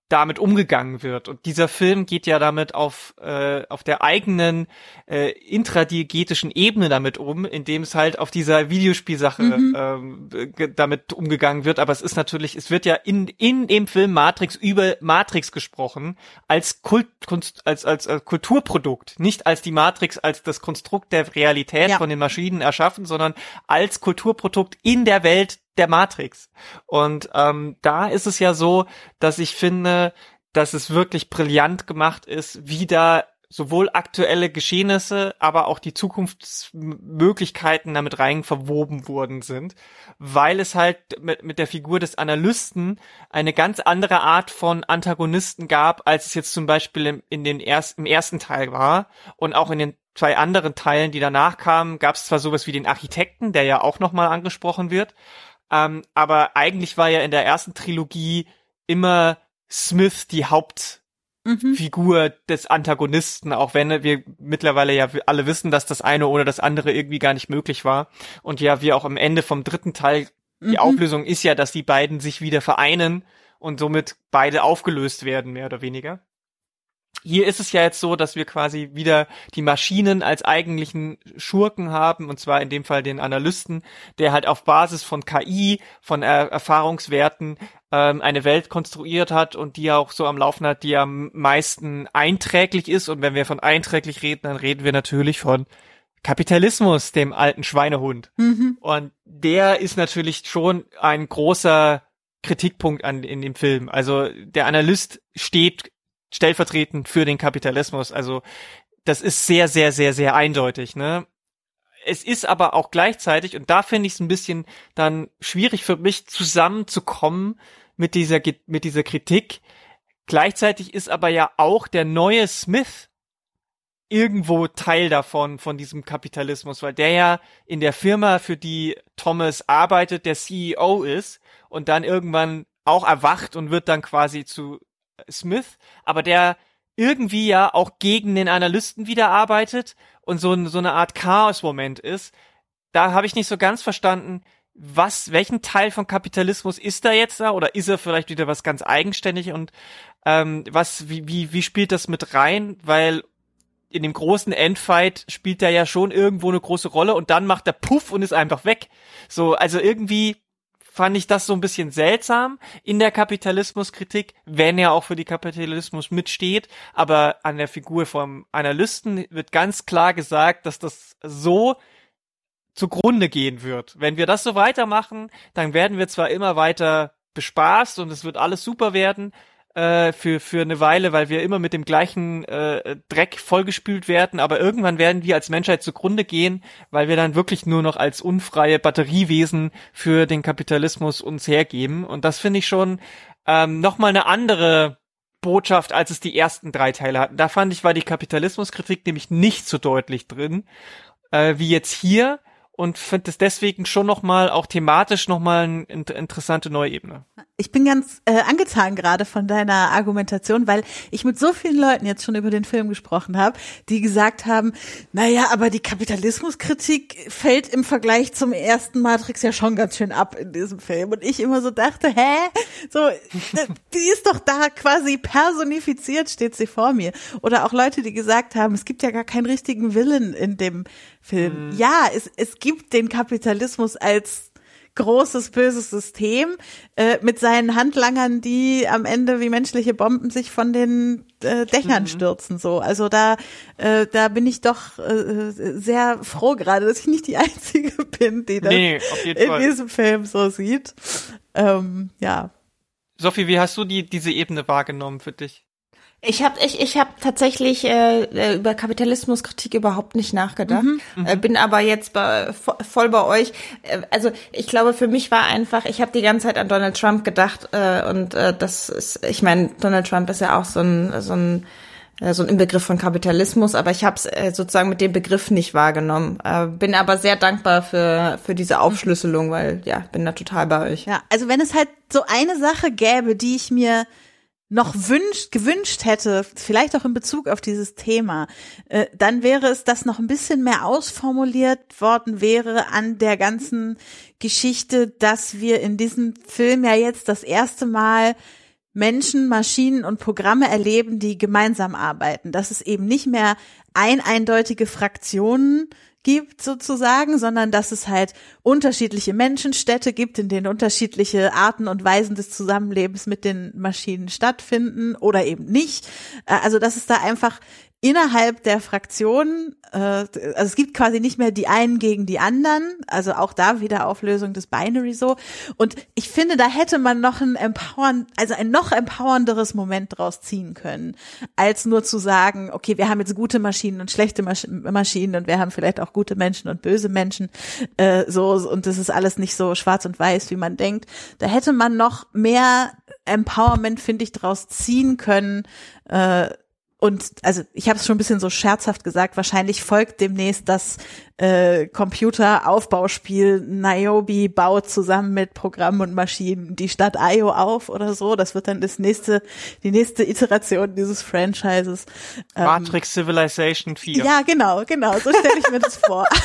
damit umgegangen wird. Und dieser Film geht ja damit auf, äh, auf der eigenen äh, intradiegetischen Ebene damit um, indem es halt auf dieser Videospielsache mhm. ähm, damit umgegangen wird. Aber es ist natürlich, es wird ja in, in dem Film Matrix über Matrix gesprochen, als Kult, Kunst, als, als, als Kulturprodukt, nicht als die Matrix, als das Konstrukt der Realität ja. von den Maschinen erschaffen, sondern als Kulturprodukt in der Welt der Matrix. Und ähm, da ist es ja so, dass ich finde, dass es wirklich brillant gemacht ist, wie da sowohl aktuelle Geschehnisse, aber auch die Zukunftsmöglichkeiten damit rein verwoben worden sind, weil es halt mit, mit der Figur des Analysten eine ganz andere Art von Antagonisten gab, als es jetzt zum Beispiel im, in den erst, im ersten Teil war und auch in den zwei anderen Teilen, die danach kamen, gab es zwar sowas wie den Architekten, der ja auch nochmal angesprochen wird, ähm, aber eigentlich war ja in der ersten Trilogie immer Smith die Hauptfigur mhm. des Antagonisten, auch wenn wir mittlerweile ja alle wissen, dass das eine oder das andere irgendwie gar nicht möglich war. Und ja, wie auch am Ende vom dritten Teil, die mhm. Auflösung ist ja, dass die beiden sich wieder vereinen und somit beide aufgelöst werden, mehr oder weniger. Hier ist es ja jetzt so, dass wir quasi wieder die Maschinen als eigentlichen Schurken haben, und zwar in dem Fall den Analysten, der halt auf Basis von KI, von er Erfahrungswerten ähm, eine Welt konstruiert hat und die auch so am Laufen hat, die am meisten einträglich ist. Und wenn wir von einträglich reden, dann reden wir natürlich von Kapitalismus, dem alten Schweinehund. Mhm. Und der ist natürlich schon ein großer Kritikpunkt an, in dem Film. Also der Analyst steht stellvertretend für den Kapitalismus. Also das ist sehr, sehr, sehr, sehr eindeutig. Ne? Es ist aber auch gleichzeitig, und da finde ich es ein bisschen dann schwierig für mich zusammenzukommen mit dieser, mit dieser Kritik. Gleichzeitig ist aber ja auch der neue Smith irgendwo Teil davon, von diesem Kapitalismus, weil der ja in der Firma, für die Thomas arbeitet, der CEO ist und dann irgendwann auch erwacht und wird dann quasi zu Smith, aber der irgendwie ja auch gegen den Analysten wieder arbeitet und so, so eine Art Chaos-Moment ist. Da habe ich nicht so ganz verstanden, was, welchen Teil von Kapitalismus ist da jetzt da oder ist er vielleicht wieder was ganz eigenständig und ähm, was, wie, wie, wie spielt das mit rein? Weil in dem großen Endfight spielt er ja schon irgendwo eine große Rolle und dann macht er Puff und ist einfach weg. So, also irgendwie fand ich das so ein bisschen seltsam in der Kapitalismuskritik, wenn er auch für die Kapitalismus mitsteht. Aber an der Figur vom Analysten wird ganz klar gesagt, dass das so zugrunde gehen wird. Wenn wir das so weitermachen, dann werden wir zwar immer weiter bespaßt und es wird alles super werden, äh, für, für eine Weile, weil wir immer mit dem gleichen äh, Dreck vollgespült werden, aber irgendwann werden wir als Menschheit zugrunde gehen, weil wir dann wirklich nur noch als unfreie Batteriewesen für den Kapitalismus uns hergeben. Und das finde ich schon ähm, nochmal eine andere Botschaft, als es die ersten drei Teile hatten. Da fand ich, war die Kapitalismuskritik nämlich nicht so deutlich drin, äh, wie jetzt hier und finde es deswegen schon nochmal, auch thematisch nochmal eine interessante neue Ebene. Ich bin ganz äh, angetan gerade von deiner Argumentation, weil ich mit so vielen Leuten jetzt schon über den Film gesprochen habe, die gesagt haben, naja, aber die Kapitalismuskritik fällt im Vergleich zum ersten Matrix ja schon ganz schön ab in diesem Film. Und ich immer so dachte, hä? So, äh, die ist doch da quasi personifiziert, steht sie vor mir. Oder auch Leute, die gesagt haben, es gibt ja gar keinen richtigen Willen in dem Film. Mhm. Ja, es, es gibt den Kapitalismus als großes böses System äh, mit seinen Handlangern, die am Ende wie menschliche Bomben sich von den äh, Dächern mhm. stürzen. So, also da äh, da bin ich doch äh, sehr froh gerade, dass ich nicht die einzige bin, die das nee, in Fall. diesem Film so sieht. Ähm, ja. Sophie, wie hast du die diese Ebene wahrgenommen für dich? Ich habe ich, ich hab tatsächlich äh, äh, über Kapitalismuskritik überhaupt nicht nachgedacht, mhm, äh, bin aber jetzt bei, voll bei euch. Äh, also ich glaube, für mich war einfach, ich habe die ganze Zeit an Donald Trump gedacht äh, und äh, das ist, ich meine, Donald Trump ist ja auch so ein so ein äh, so ein Inbegriff von Kapitalismus, aber ich habe es äh, sozusagen mit dem Begriff nicht wahrgenommen. Äh, bin aber sehr dankbar für für diese Aufschlüsselung, weil ja, bin da total bei euch. Ja, also wenn es halt so eine Sache gäbe, die ich mir noch wünscht, gewünscht hätte, vielleicht auch in Bezug auf dieses Thema, äh, dann wäre es, dass noch ein bisschen mehr ausformuliert worden wäre an der ganzen Geschichte, dass wir in diesem Film ja jetzt das erste Mal Menschen, Maschinen und Programme erleben, die gemeinsam arbeiten. Dass es eben nicht mehr ein eindeutige Fraktionen gibt sozusagen, sondern dass es halt unterschiedliche Menschenstädte gibt, in denen unterschiedliche Arten und Weisen des Zusammenlebens mit den Maschinen stattfinden oder eben nicht. Äh, also dass es da einfach innerhalb der Fraktion, äh, also es gibt quasi nicht mehr die einen gegen die anderen, also auch da wieder Auflösung des Binary so. Und ich finde, da hätte man noch ein empowern, also ein noch empowernderes Moment draus ziehen können, als nur zu sagen, okay, wir haben jetzt gute Maschinen und schlechte Masch Maschinen und wir haben vielleicht auch gute Menschen und böse Menschen, äh, so und das ist alles nicht so schwarz und weiß, wie man denkt. Da hätte man noch mehr Empowerment, finde ich, draus ziehen können. Äh, und also ich habe es schon ein bisschen so scherzhaft gesagt, wahrscheinlich folgt demnächst das äh, Computeraufbauspiel Niobe baut zusammen mit Programmen und Maschinen die Stadt Io auf oder so. Das wird dann das nächste, die nächste Iteration dieses Franchises. Ähm, Matrix Civilization 4. Ja, genau, genau, so stelle ich mir das vor.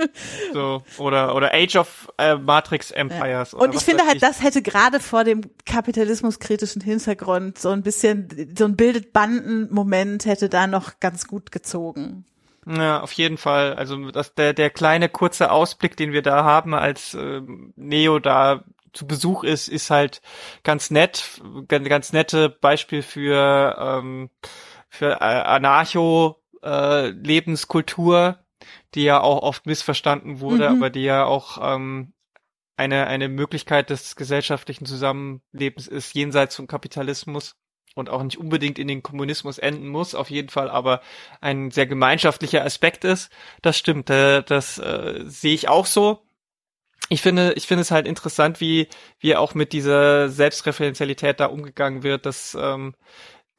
so, oder, oder Age of äh, Matrix Empires. Ja. Und ich finde halt, ich. das hätte gerade vor dem kapitalismuskritischen Hintergrund so ein bisschen, so ein bildet Banden-Moment hätte da noch ganz gut gezogen. Ja, auf jeden Fall. Also das, der, der kleine kurze Ausblick, den wir da haben, als äh, Neo da zu Besuch ist, ist halt ganz nett, ganz, ganz nette Beispiel für ähm, für äh, Anarcho äh, Lebenskultur, die ja auch oft missverstanden wurde, mhm. aber die ja auch ähm, eine, eine Möglichkeit des gesellschaftlichen Zusammenlebens ist, jenseits vom Kapitalismus und auch nicht unbedingt in den Kommunismus enden muss, auf jeden Fall aber ein sehr gemeinschaftlicher Aspekt ist. Das stimmt, äh, das äh, sehe ich auch so. Ich finde, ich finde es halt interessant, wie, wie auch mit dieser Selbstreferenzialität da umgegangen wird, dass ähm,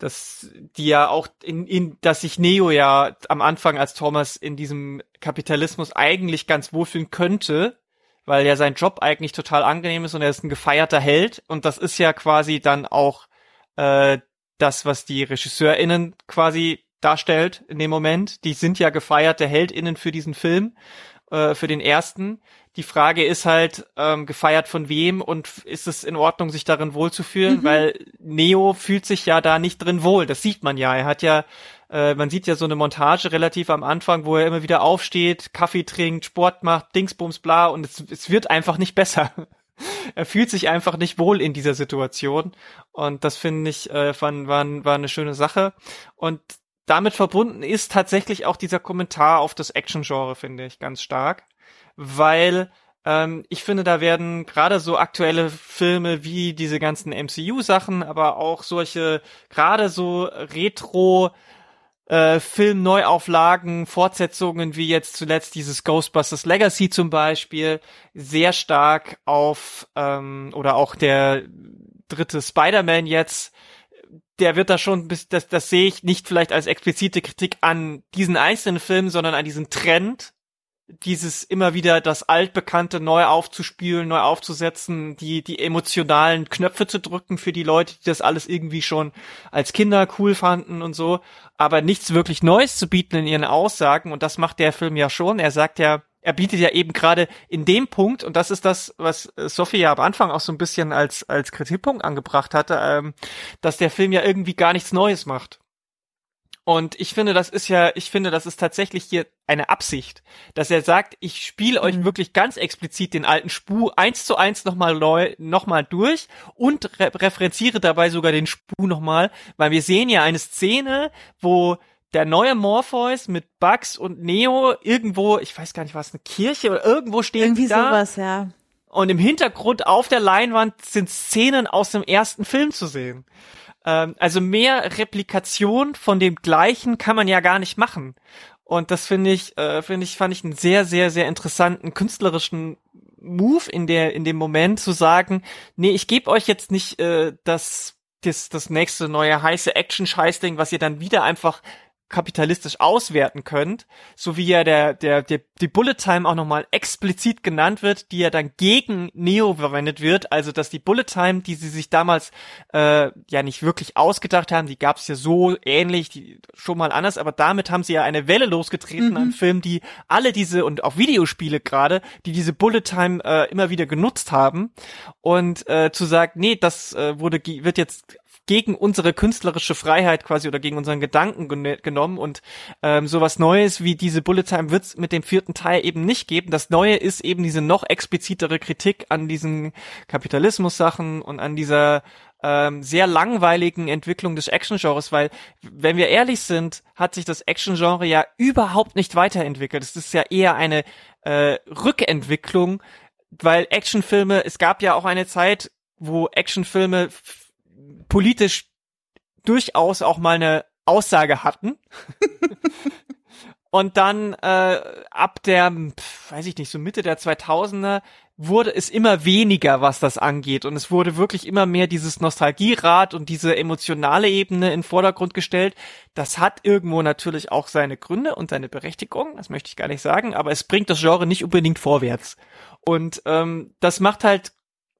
dass die ja auch in, in, dass sich Neo ja am Anfang als Thomas in diesem Kapitalismus eigentlich ganz wohlfühlen könnte, weil ja sein Job eigentlich total angenehm ist und er ist ein gefeierter Held und das ist ja quasi dann auch äh, das, was die RegisseurInnen quasi darstellt in dem Moment. Die sind ja gefeierte HeldInnen für diesen Film, äh, für den ersten. Die Frage ist halt, ähm, gefeiert von wem und ist es in Ordnung, sich darin wohlzufühlen? Mhm. Weil Neo fühlt sich ja da nicht drin wohl. Das sieht man ja. Er hat ja, äh, man sieht ja so eine Montage relativ am Anfang, wo er immer wieder aufsteht, Kaffee trinkt, Sport macht, Dingsbums, bla und es, es wird einfach nicht besser. er fühlt sich einfach nicht wohl in dieser Situation. Und das finde ich, äh, war, war, war eine schöne Sache. Und damit verbunden ist tatsächlich auch dieser Kommentar auf das Action-Genre, finde ich, ganz stark weil ähm, ich finde, da werden gerade so aktuelle Filme wie diese ganzen MCU-Sachen, aber auch solche, gerade so Retro- äh, Film-Neuauflagen, Fortsetzungen wie jetzt zuletzt dieses Ghostbusters Legacy zum Beispiel, sehr stark auf, ähm, oder auch der dritte Spider-Man jetzt, der wird da schon das das sehe ich nicht vielleicht als explizite Kritik an diesen einzelnen Filmen, sondern an diesen Trend dieses immer wieder das altbekannte neu aufzuspielen, neu aufzusetzen, die die emotionalen Knöpfe zu drücken für die Leute, die das alles irgendwie schon als Kinder cool fanden und so, aber nichts wirklich Neues zu bieten in ihren Aussagen und das macht der Film ja schon. Er sagt ja, er bietet ja eben gerade in dem Punkt, und das ist das, was Sophie ja am Anfang auch so ein bisschen als, als Kritikpunkt angebracht hatte, ähm, dass der Film ja irgendwie gar nichts Neues macht. Und ich finde, das ist ja, ich finde, das ist tatsächlich hier eine Absicht, dass er sagt, ich spiele euch mhm. wirklich ganz explizit den alten Spu eins zu eins nochmal neu, nochmal durch und re referenziere dabei sogar den Spu nochmal, weil wir sehen ja eine Szene, wo der neue Morpheus mit Bugs und Neo irgendwo, ich weiß gar nicht, was eine Kirche oder irgendwo stehen Irgendwie da. sowas, ja. Und im Hintergrund auf der Leinwand sind Szenen aus dem ersten Film zu sehen. Ähm, also mehr Replikation von dem gleichen kann man ja gar nicht machen. Und das finde ich, äh, finde ich, fand ich einen sehr, sehr, sehr interessanten künstlerischen Move in der, in dem Moment zu sagen, nee, ich gebe euch jetzt nicht äh, das, das, das nächste neue heiße Action-Scheißding, was ihr dann wieder einfach kapitalistisch auswerten könnt, so wie ja der, der, der, die Bullet Time auch nochmal explizit genannt wird, die ja dann gegen Neo verwendet wird, also dass die Bullet Time, die sie sich damals äh, ja nicht wirklich ausgedacht haben, die gab es ja so ähnlich, die schon mal anders, aber damit haben sie ja eine Welle losgetreten mhm. an Filmen, die alle diese und auch Videospiele gerade, die diese Bullet Time äh, immer wieder genutzt haben und äh, zu sagen, nee, das äh, wurde wird jetzt gegen unsere künstlerische Freiheit quasi oder gegen unseren Gedanken gen genommen und ähm, sowas Neues wie diese Bullet Time wird's mit dem vierten Teil eben nicht geben. Das Neue ist eben diese noch explizitere Kritik an diesen Kapitalismus-Sachen und an dieser ähm, sehr langweiligen Entwicklung des Action-Genres, weil, wenn wir ehrlich sind, hat sich das Action-Genre ja überhaupt nicht weiterentwickelt. Es ist ja eher eine äh, Rückentwicklung, weil Actionfilme, es gab ja auch eine Zeit, wo Actionfilme politisch durchaus auch mal eine Aussage hatten. Und dann äh, ab der, pf, weiß ich nicht, so Mitte der 2000er wurde es immer weniger, was das angeht. Und es wurde wirklich immer mehr dieses Nostalgierad und diese emotionale Ebene in den Vordergrund gestellt. Das hat irgendwo natürlich auch seine Gründe und seine Berechtigung, das möchte ich gar nicht sagen, aber es bringt das Genre nicht unbedingt vorwärts. Und ähm, das macht halt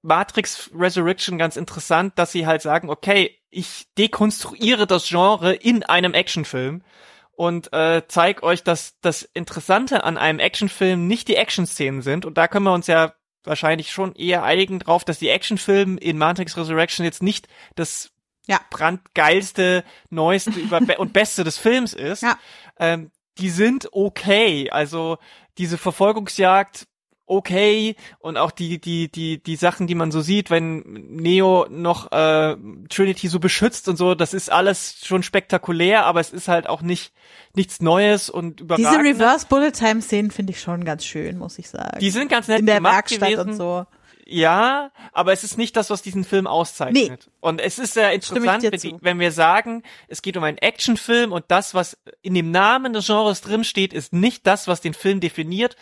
Matrix Resurrection ganz interessant, dass sie halt sagen, okay, ich dekonstruiere das Genre in einem Actionfilm und äh, zeig euch, dass das Interessante an einem Actionfilm nicht die Action-Szenen sind. Und da können wir uns ja wahrscheinlich schon eher einigen drauf, dass die Actionfilme in Matrix Resurrection jetzt nicht das ja. brandgeilste, neueste und beste des Films ist. Ja. Ähm, die sind okay. Also diese Verfolgungsjagd okay und auch die die die die Sachen, die man so sieht, wenn Neo noch äh, Trinity so beschützt und so, das ist alles schon spektakulär, aber es ist halt auch nicht nichts Neues und überragend. Diese Reverse Bullet Time Szenen finde ich schon ganz schön, muss ich sagen. Die sind ganz nett in der Werkstatt gewesen. und so. Ja, aber es ist nicht das, was diesen Film auszeichnet. Nee. Und es ist sehr interessant, wenn, wenn, wir sagen, es geht um einen Actionfilm und das, was in dem Namen des Genres drinsteht, ist nicht das, was den Film definiert,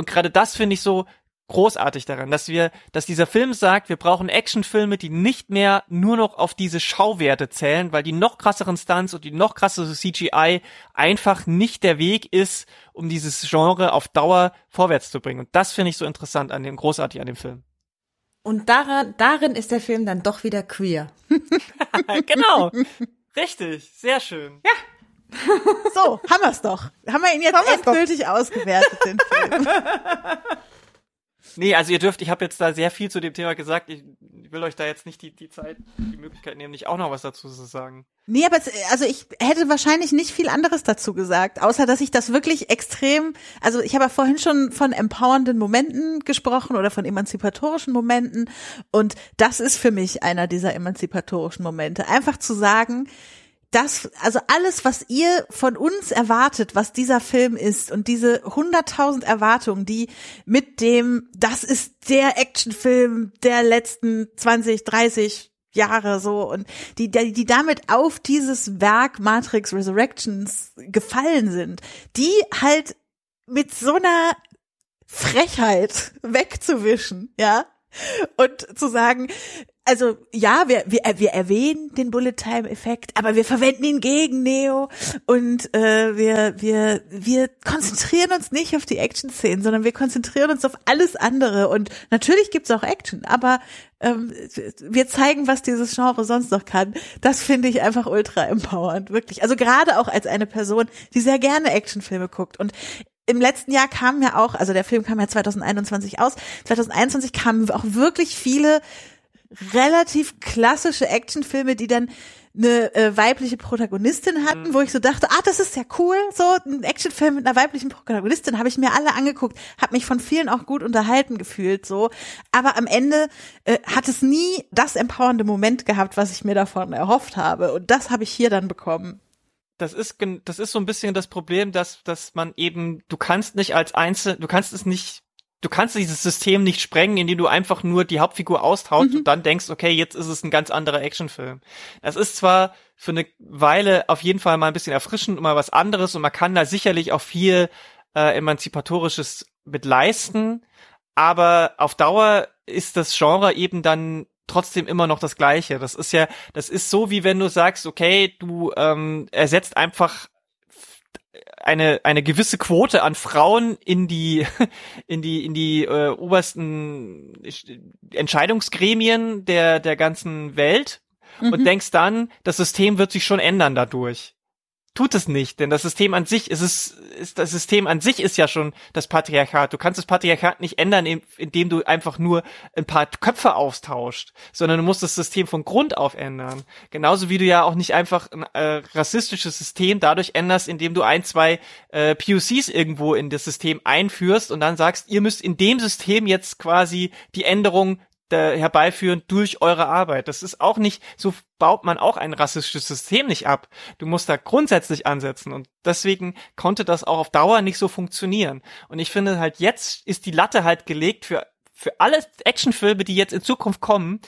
und gerade das finde ich so großartig daran, dass wir, dass dieser Film sagt, wir brauchen Actionfilme, die nicht mehr nur noch auf diese Schauwerte zählen, weil die noch krasseren Stunts und die noch krassere CGI einfach nicht der Weg ist, um dieses Genre auf Dauer vorwärts zu bringen. Und das finde ich so interessant an dem, großartig an dem Film. Und daran, darin ist der Film dann doch wieder queer. genau. Richtig. Sehr schön. Ja. So, haben wir's doch. Haben wir ihn jetzt endgültig ausgewertet, den Film. Nee, also ihr dürft, ich habe jetzt da sehr viel zu dem Thema gesagt. Ich will euch da jetzt nicht die, die Zeit, die Möglichkeit nehmen, nicht auch noch was dazu zu sagen. Nee, aber also ich hätte wahrscheinlich nicht viel anderes dazu gesagt, außer dass ich das wirklich extrem, also ich habe ja vorhin schon von empowernden Momenten gesprochen oder von emanzipatorischen Momenten und das ist für mich einer dieser emanzipatorischen Momente. Einfach zu sagen, das, also alles, was ihr von uns erwartet, was dieser Film ist und diese hunderttausend Erwartungen, die mit dem, das ist der Actionfilm der letzten 20, 30 Jahre so und die, die, die damit auf dieses Werk Matrix Resurrections gefallen sind, die halt mit so einer Frechheit wegzuwischen, ja, und zu sagen, also ja, wir, wir, wir erwähnen den Bullet Time Effekt, aber wir verwenden ihn gegen Neo und äh, wir, wir, wir konzentrieren uns nicht auf die Action-Szenen, sondern wir konzentrieren uns auf alles andere. Und natürlich gibt's auch Action, aber ähm, wir zeigen, was dieses Genre sonst noch kann. Das finde ich einfach ultra empowernd, wirklich. Also gerade auch als eine Person, die sehr gerne Actionfilme guckt. Und im letzten Jahr kam ja auch, also der Film kam ja 2021 aus, 2021 kamen auch wirklich viele relativ klassische Actionfilme, die dann eine äh, weibliche Protagonistin hatten, mhm. wo ich so dachte, ah, das ist ja cool, so ein Actionfilm mit einer weiblichen Protagonistin, habe ich mir alle angeguckt, habe mich von vielen auch gut unterhalten gefühlt, so. Aber am Ende äh, hat es nie das empowernde Moment gehabt, was ich mir davon erhofft habe. Und das habe ich hier dann bekommen das ist das ist so ein bisschen das Problem, dass dass man eben du kannst nicht als Einzel du kannst es nicht du kannst dieses System nicht sprengen, indem du einfach nur die Hauptfigur austauschst mhm. und dann denkst, okay, jetzt ist es ein ganz anderer Actionfilm. Das ist zwar für eine Weile auf jeden Fall mal ein bisschen erfrischend und mal was anderes und man kann da sicherlich auch viel äh, emanzipatorisches mit leisten, aber auf Dauer ist das Genre eben dann trotzdem immer noch das Gleiche. Das ist ja, das ist so, wie wenn du sagst, okay, du ähm, ersetzt einfach eine eine gewisse Quote an Frauen in die in die in die äh, obersten Entscheidungsgremien der der ganzen Welt mhm. und denkst dann, das System wird sich schon ändern dadurch tut es nicht, denn das System an sich ist es, ist das System an sich ist ja schon das Patriarchat. Du kannst das Patriarchat nicht ändern, indem du einfach nur ein paar Köpfe austauscht, sondern du musst das System von Grund auf ändern. Genauso wie du ja auch nicht einfach ein äh, rassistisches System dadurch änderst, indem du ein, zwei äh, POCs irgendwo in das System einführst und dann sagst, ihr müsst in dem System jetzt quasi die Änderung herbeiführen durch eure Arbeit. Das ist auch nicht, so baut man auch ein rassistisches System nicht ab. Du musst da grundsätzlich ansetzen und deswegen konnte das auch auf Dauer nicht so funktionieren. Und ich finde halt jetzt ist die Latte halt gelegt für, für alle Actionfilme, die jetzt in Zukunft kommen,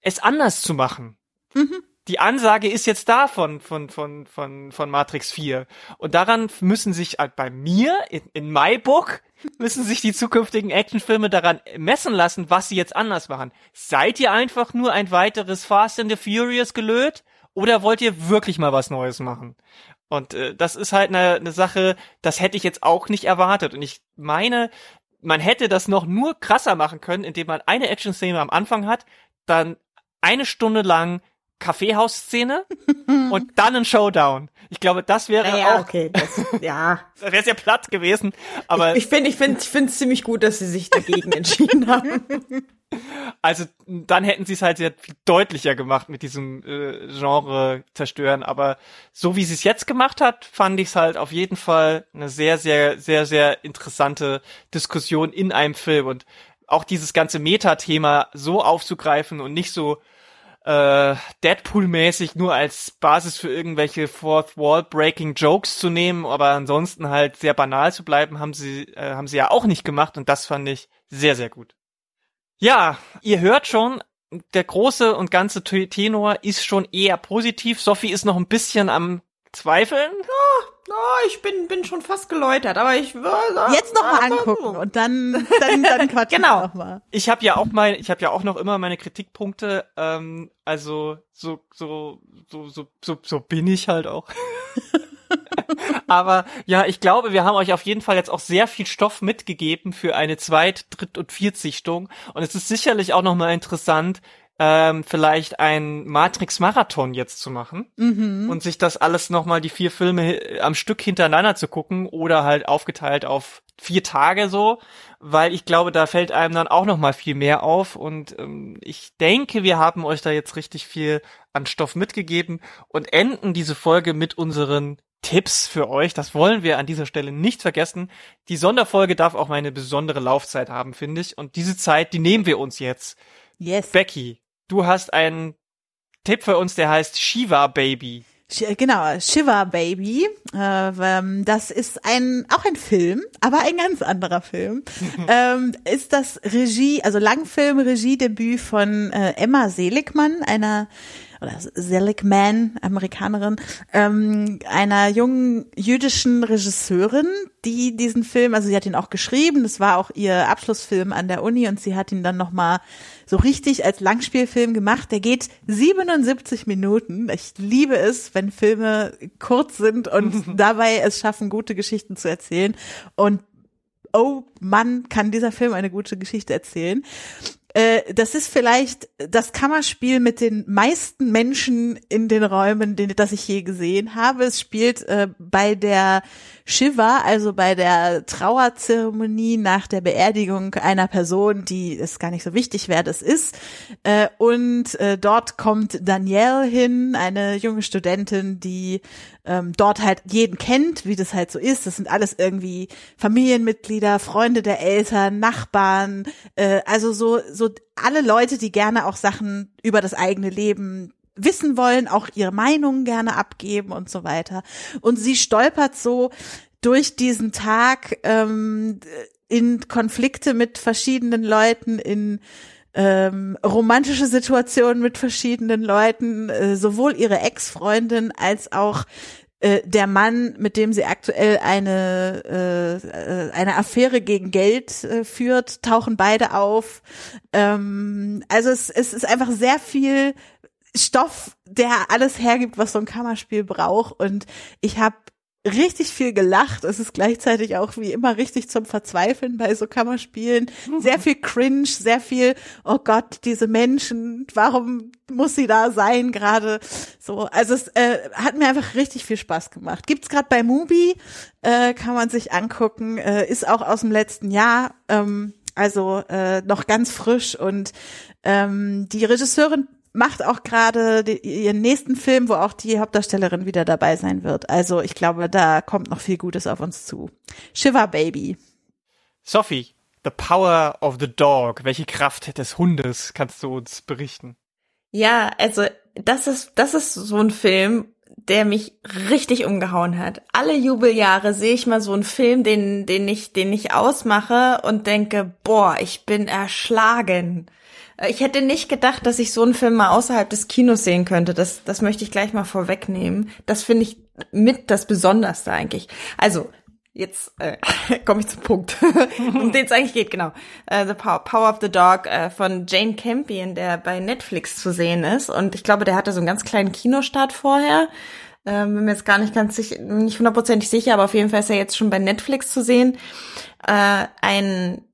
es anders zu machen. Mhm die Ansage ist jetzt da von, von, von, von, von Matrix 4. Und daran müssen sich halt bei mir, in, in my book, müssen sich die zukünftigen Actionfilme daran messen lassen, was sie jetzt anders machen. Seid ihr einfach nur ein weiteres Fast and the Furious gelöt? Oder wollt ihr wirklich mal was Neues machen? Und äh, das ist halt eine, eine Sache, das hätte ich jetzt auch nicht erwartet. Und ich meine, man hätte das noch nur krasser machen können, indem man eine Action-Szene am Anfang hat, dann eine Stunde lang Kaffeehausszene und dann ein Showdown. Ich glaube, das wäre naja, auch. Okay, das, ja. das wäre sehr platt gewesen. Aber ich finde, ich finde, ich finde es ziemlich gut, dass sie sich dagegen entschieden haben. Also dann hätten sie es halt sehr viel deutlicher gemacht mit diesem äh, Genre zerstören. Aber so wie sie es jetzt gemacht hat, fand ich es halt auf jeden Fall eine sehr, sehr, sehr, sehr interessante Diskussion in einem Film und auch dieses ganze Metathema so aufzugreifen und nicht so äh, Deadpool-mäßig nur als Basis für irgendwelche Fourth Wall Breaking Jokes zu nehmen, aber ansonsten halt sehr banal zu bleiben, haben sie äh, haben sie ja auch nicht gemacht und das fand ich sehr sehr gut. Ja, ihr hört schon, der große und ganze Tenor ist schon eher positiv. Sophie ist noch ein bisschen am Zweifeln. Ja, Oh, ich bin, bin schon fast geläutert, aber ich würde jetzt noch mal angucken und dann dann dann quatschen genau. noch mal. Ich habe ja auch mein, ich habe ja auch noch immer meine Kritikpunkte. Ähm, also so so so so so, so bin ich halt auch. aber ja, ich glaube, wir haben euch auf jeden Fall jetzt auch sehr viel Stoff mitgegeben für eine Zweit-, Dritt- und Viertsichtung und es ist sicherlich auch noch mal interessant, ähm, vielleicht ein Matrix-Marathon jetzt zu machen mhm. und sich das alles nochmal die vier Filme am Stück hintereinander zu gucken oder halt aufgeteilt auf vier Tage so, weil ich glaube, da fällt einem dann auch nochmal viel mehr auf und ähm, ich denke, wir haben euch da jetzt richtig viel an Stoff mitgegeben und enden diese Folge mit unseren Tipps für euch. Das wollen wir an dieser Stelle nicht vergessen. Die Sonderfolge darf auch mal eine besondere Laufzeit haben, finde ich. Und diese Zeit, die nehmen wir uns jetzt. Yes. Becky, du hast einen Tipp für uns, der heißt Shiva Baby. Genau, Shiva Baby. Äh, ähm, das ist ein auch ein Film, aber ein ganz anderer Film. ähm, ist das Regie, also Langfilm-Regiedebüt von äh, Emma Seligmann, einer oder Seligman, Amerikanerin, ähm, einer jungen jüdischen Regisseurin, die diesen Film, also sie hat ihn auch geschrieben, das war auch ihr Abschlussfilm an der Uni und sie hat ihn dann nochmal so richtig als Langspielfilm gemacht. Der geht 77 Minuten. Ich liebe es, wenn Filme kurz sind und dabei es schaffen, gute Geschichten zu erzählen. Und oh Mann, kann dieser Film eine gute Geschichte erzählen. Äh, das ist vielleicht das Kammerspiel mit den meisten Menschen in den Räumen, den, das ich je gesehen habe. Es spielt äh, bei der Shiva, also bei der Trauerzeremonie nach der Beerdigung einer Person, die es gar nicht so wichtig, wer das ist. Äh, und äh, dort kommt Danielle hin, eine junge Studentin, die ähm, dort halt jeden kennt, wie das halt so ist. Das sind alles irgendwie Familienmitglieder, Freunde der Eltern, Nachbarn, äh, also so, so alle Leute, die gerne auch Sachen über das eigene Leben wissen wollen, auch ihre Meinungen gerne abgeben und so weiter. Und sie stolpert so durch diesen Tag ähm, in Konflikte mit verschiedenen Leuten, in ähm, romantische Situationen mit verschiedenen Leuten, äh, sowohl ihre Ex-Freundin als auch äh, der Mann, mit dem sie aktuell eine äh, eine Affäre gegen Geld äh, führt, tauchen beide auf. Ähm, also es, es ist einfach sehr viel Stoff, der alles hergibt, was so ein Kammerspiel braucht. Und ich habe richtig viel gelacht. Es ist gleichzeitig auch wie immer richtig zum Verzweifeln bei so Kammerspielen. Sehr viel Cringe, sehr viel, oh Gott, diese Menschen, warum muss sie da sein gerade? So, also es äh, hat mir einfach richtig viel Spaß gemacht. Gibt's gerade bei Mubi, äh, kann man sich angucken, äh, ist auch aus dem letzten Jahr, ähm, also äh, noch ganz frisch und ähm, die Regisseurin macht auch gerade ihren nächsten Film, wo auch die Hauptdarstellerin wieder dabei sein wird. Also ich glaube, da kommt noch viel Gutes auf uns zu. Shiver Baby. Sophie, The Power of the Dog. Welche Kraft des Hundes kannst du uns berichten? Ja, also das ist das ist so ein Film, der mich richtig umgehauen hat. Alle Jubeljahre sehe ich mal so einen Film, den den ich den ich ausmache und denke, boah, ich bin erschlagen. Ich hätte nicht gedacht, dass ich so einen Film mal außerhalb des Kinos sehen könnte. Das, das möchte ich gleich mal vorwegnehmen. Das finde ich mit das Besonderste eigentlich. Also, jetzt äh, komme ich zum Punkt, um den es eigentlich geht, genau. Uh, the Power, of the Dog uh, von Jane Campion, der bei Netflix zu sehen ist. Und ich glaube, der hatte so einen ganz kleinen Kinostart vorher. Ähm, bin mir jetzt gar nicht ganz sicher, nicht hundertprozentig sicher, aber auf jeden Fall ist er jetzt schon bei Netflix zu sehen. Äh, ein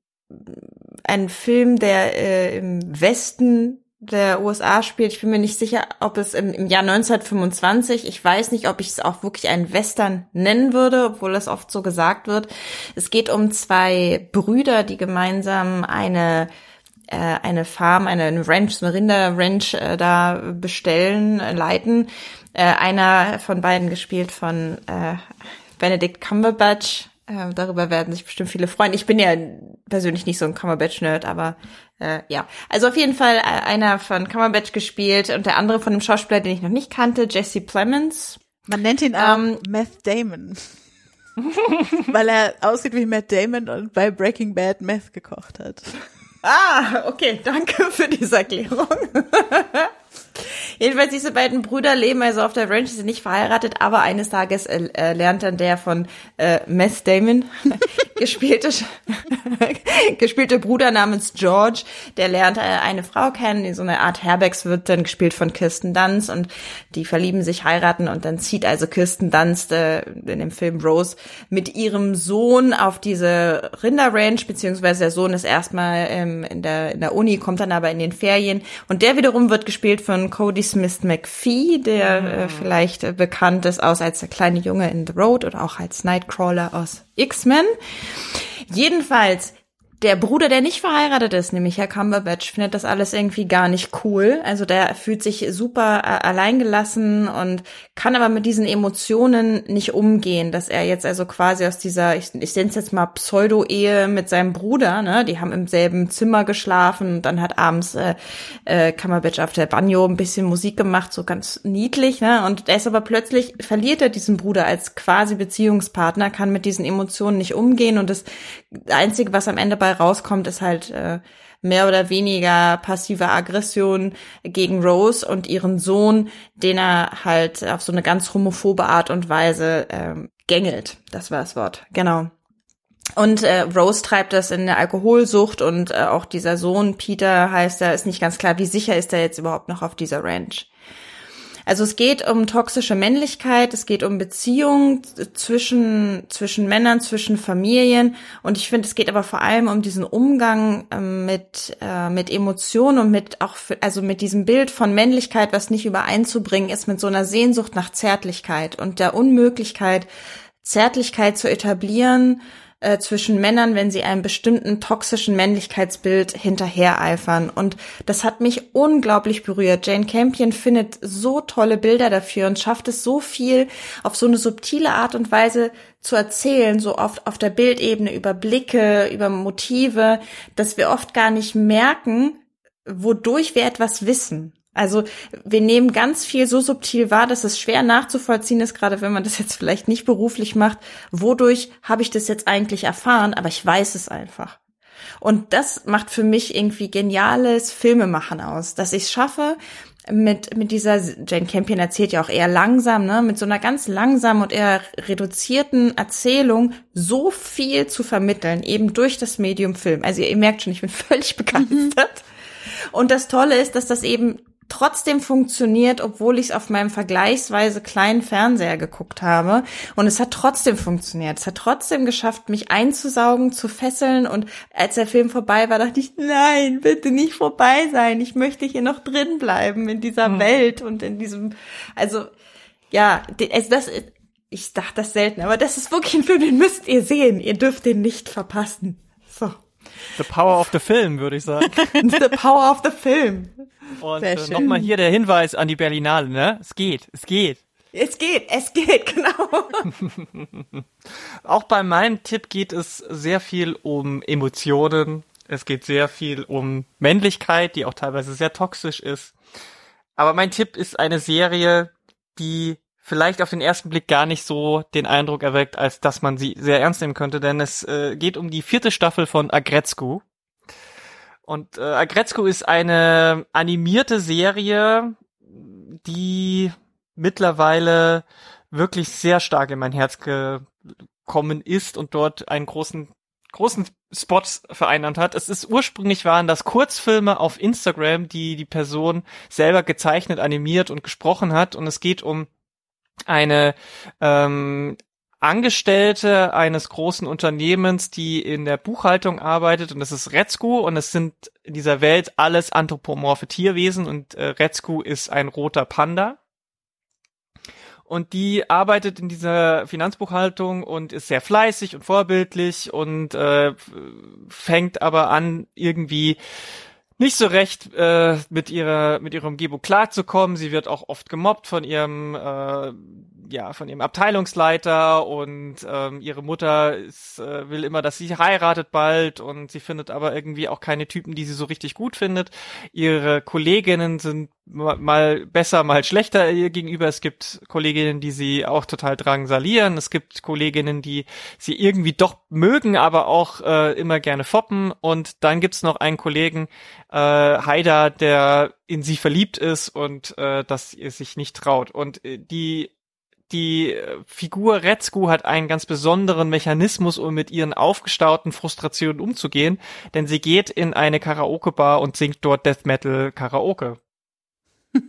ein Film, der äh, im Westen der USA spielt. Ich bin mir nicht sicher, ob es im, im Jahr 1925, ich weiß nicht, ob ich es auch wirklich einen Western nennen würde, obwohl das oft so gesagt wird. Es geht um zwei Brüder, die gemeinsam eine äh, eine Farm, eine Ranch, eine Rinderranch äh, da bestellen, äh, leiten. Äh, einer von beiden gespielt von äh, Benedict Cumberbatch, äh, darüber werden sich bestimmt viele freuen. Ich bin ja persönlich nicht so ein Cumberbatch-Nerd, aber äh, ja. Also auf jeden Fall äh, einer von Cumberbatch gespielt und der andere von dem Schauspieler, den ich noch nicht kannte, Jesse Plemons. Man nennt ihn ähm, Meth Damon. Weil er aussieht wie Matt Damon und bei Breaking Bad Meth gekocht hat. Ah, okay, danke für diese Erklärung. Jedenfalls diese beiden Brüder leben also auf der Ranch, sind nicht verheiratet, aber eines Tages äh, äh lernt dann der von äh, Meth Damon gespielte gespielte Bruder namens George, der lernt äh, eine Frau kennen, die so eine Art Herbergs wird dann gespielt von Kirsten Dunst und die verlieben sich, heiraten und dann zieht also Kirsten Dunst äh, in dem Film Rose mit ihrem Sohn auf diese Rinderranch, beziehungsweise der Sohn ist erstmal ähm, in der in der Uni, kommt dann aber in den Ferien und der wiederum wird gespielt von Cody Smith McPhee, der mhm. äh, vielleicht äh, bekannt ist aus als der kleine Junge in The Road oder auch als Nightcrawler aus X-Men. Jedenfalls der Bruder, der nicht verheiratet ist, nämlich Herr Cumberbatch, findet das alles irgendwie gar nicht cool. Also der fühlt sich super äh, alleingelassen und kann aber mit diesen Emotionen nicht umgehen, dass er jetzt also quasi aus dieser, ich, ich nenne es jetzt mal Pseudo-Ehe mit seinem Bruder, ne, die haben im selben Zimmer geschlafen und dann hat abends äh, äh, Cumberbatch auf der Banjo ein bisschen Musik gemacht, so ganz niedlich, ne, und er ist aber plötzlich, verliert er diesen Bruder als quasi Beziehungspartner, kann mit diesen Emotionen nicht umgehen und das Einzige, was am Ende dabei rauskommt, ist halt äh, mehr oder weniger passive Aggression gegen Rose und ihren Sohn, den er halt auf so eine ganz homophobe Art und Weise ähm, gängelt. Das war das Wort, genau. Und äh, Rose treibt das in der Alkoholsucht und äh, auch dieser Sohn, Peter heißt er, ist nicht ganz klar, wie sicher ist er jetzt überhaupt noch auf dieser Ranch. Also es geht um toxische Männlichkeit, es geht um Beziehungen zwischen, zwischen Männern, zwischen Familien. Und ich finde, es geht aber vor allem um diesen Umgang äh, mit, äh, mit Emotionen und mit auch, also mit diesem Bild von Männlichkeit, was nicht übereinzubringen ist mit so einer Sehnsucht nach Zärtlichkeit und der Unmöglichkeit, Zärtlichkeit zu etablieren, äh, zwischen Männern, wenn sie einem bestimmten toxischen Männlichkeitsbild hinterhereifern. Und das hat mich unglaublich berührt. Jane Campion findet so tolle Bilder dafür und schafft es so viel auf so eine subtile Art und Weise zu erzählen, so oft auf der Bildebene über Blicke, über Motive, dass wir oft gar nicht merken, wodurch wir etwas wissen. Also wir nehmen ganz viel so subtil wahr, dass es schwer nachzuvollziehen ist, gerade wenn man das jetzt vielleicht nicht beruflich macht. Wodurch habe ich das jetzt eigentlich erfahren? Aber ich weiß es einfach. Und das macht für mich irgendwie geniales Filmemachen aus, dass ich es schaffe, mit, mit dieser, Jane Campion erzählt ja auch eher langsam, ne, mit so einer ganz langsamen und eher reduzierten Erzählung so viel zu vermitteln, eben durch das Medium Film. Also ihr, ihr merkt schon, ich bin völlig begeistert. Mhm. Und das Tolle ist, dass das eben trotzdem funktioniert, obwohl ich es auf meinem vergleichsweise kleinen Fernseher geguckt habe. Und es hat trotzdem funktioniert. Es hat trotzdem geschafft, mich einzusaugen, zu fesseln. Und als der Film vorbei war, dachte ich, nein, bitte nicht vorbei sein. Ich möchte hier noch drin bleiben in dieser hm. Welt und in diesem, also, ja, also das, ich dachte das selten, aber das ist wirklich ein Film, den müsst ihr sehen. Ihr dürft den nicht verpassen. So. The Power of the Film, würde ich sagen. the Power of the Film. Und äh, nochmal hier der Hinweis an die Berlinale, ne? Es geht, es geht. Es geht, es geht, genau. Auch bei meinem Tipp geht es sehr viel um Emotionen. Es geht sehr viel um Männlichkeit, die auch teilweise sehr toxisch ist. Aber mein Tipp ist eine Serie, die vielleicht auf den ersten Blick gar nicht so den Eindruck erweckt, als dass man sie sehr ernst nehmen könnte, denn es äh, geht um die vierte Staffel von Agretzku. Und äh, Agretzko ist eine animierte Serie, die mittlerweile wirklich sehr stark in mein Herz gekommen ist und dort einen großen großen Spots vereinnahmt hat. Es ist ursprünglich waren das Kurzfilme auf Instagram, die die Person selber gezeichnet, animiert und gesprochen hat. Und es geht um eine ähm, Angestellte eines großen Unternehmens, die in der Buchhaltung arbeitet und das ist Retzku und es sind in dieser Welt alles anthropomorphe Tierwesen und äh, Retzku ist ein roter Panda. Und die arbeitet in dieser Finanzbuchhaltung und ist sehr fleißig und vorbildlich und äh, fängt aber an, irgendwie nicht so recht äh, mit ihrer mit ihrer Umgebung klarzukommen. Sie wird auch oft gemobbt von ihrem äh, ja von ihrem Abteilungsleiter und ähm, ihre Mutter ist, äh, will immer, dass sie heiratet bald und sie findet aber irgendwie auch keine Typen, die sie so richtig gut findet. Ihre Kolleginnen sind mal besser, mal schlechter ihr gegenüber. Es gibt Kolleginnen, die sie auch total drangsalieren. Es gibt Kolleginnen, die sie irgendwie doch mögen, aber auch äh, immer gerne foppen. Und dann gibt's noch einen Kollegen, äh, Haida, der in sie verliebt ist und äh, dass ihr sich nicht traut. Und äh, die die äh, Figur Retzku hat einen ganz besonderen Mechanismus, um mit ihren aufgestauten Frustrationen umzugehen, denn sie geht in eine Karaoke-Bar und singt dort Death Metal Karaoke.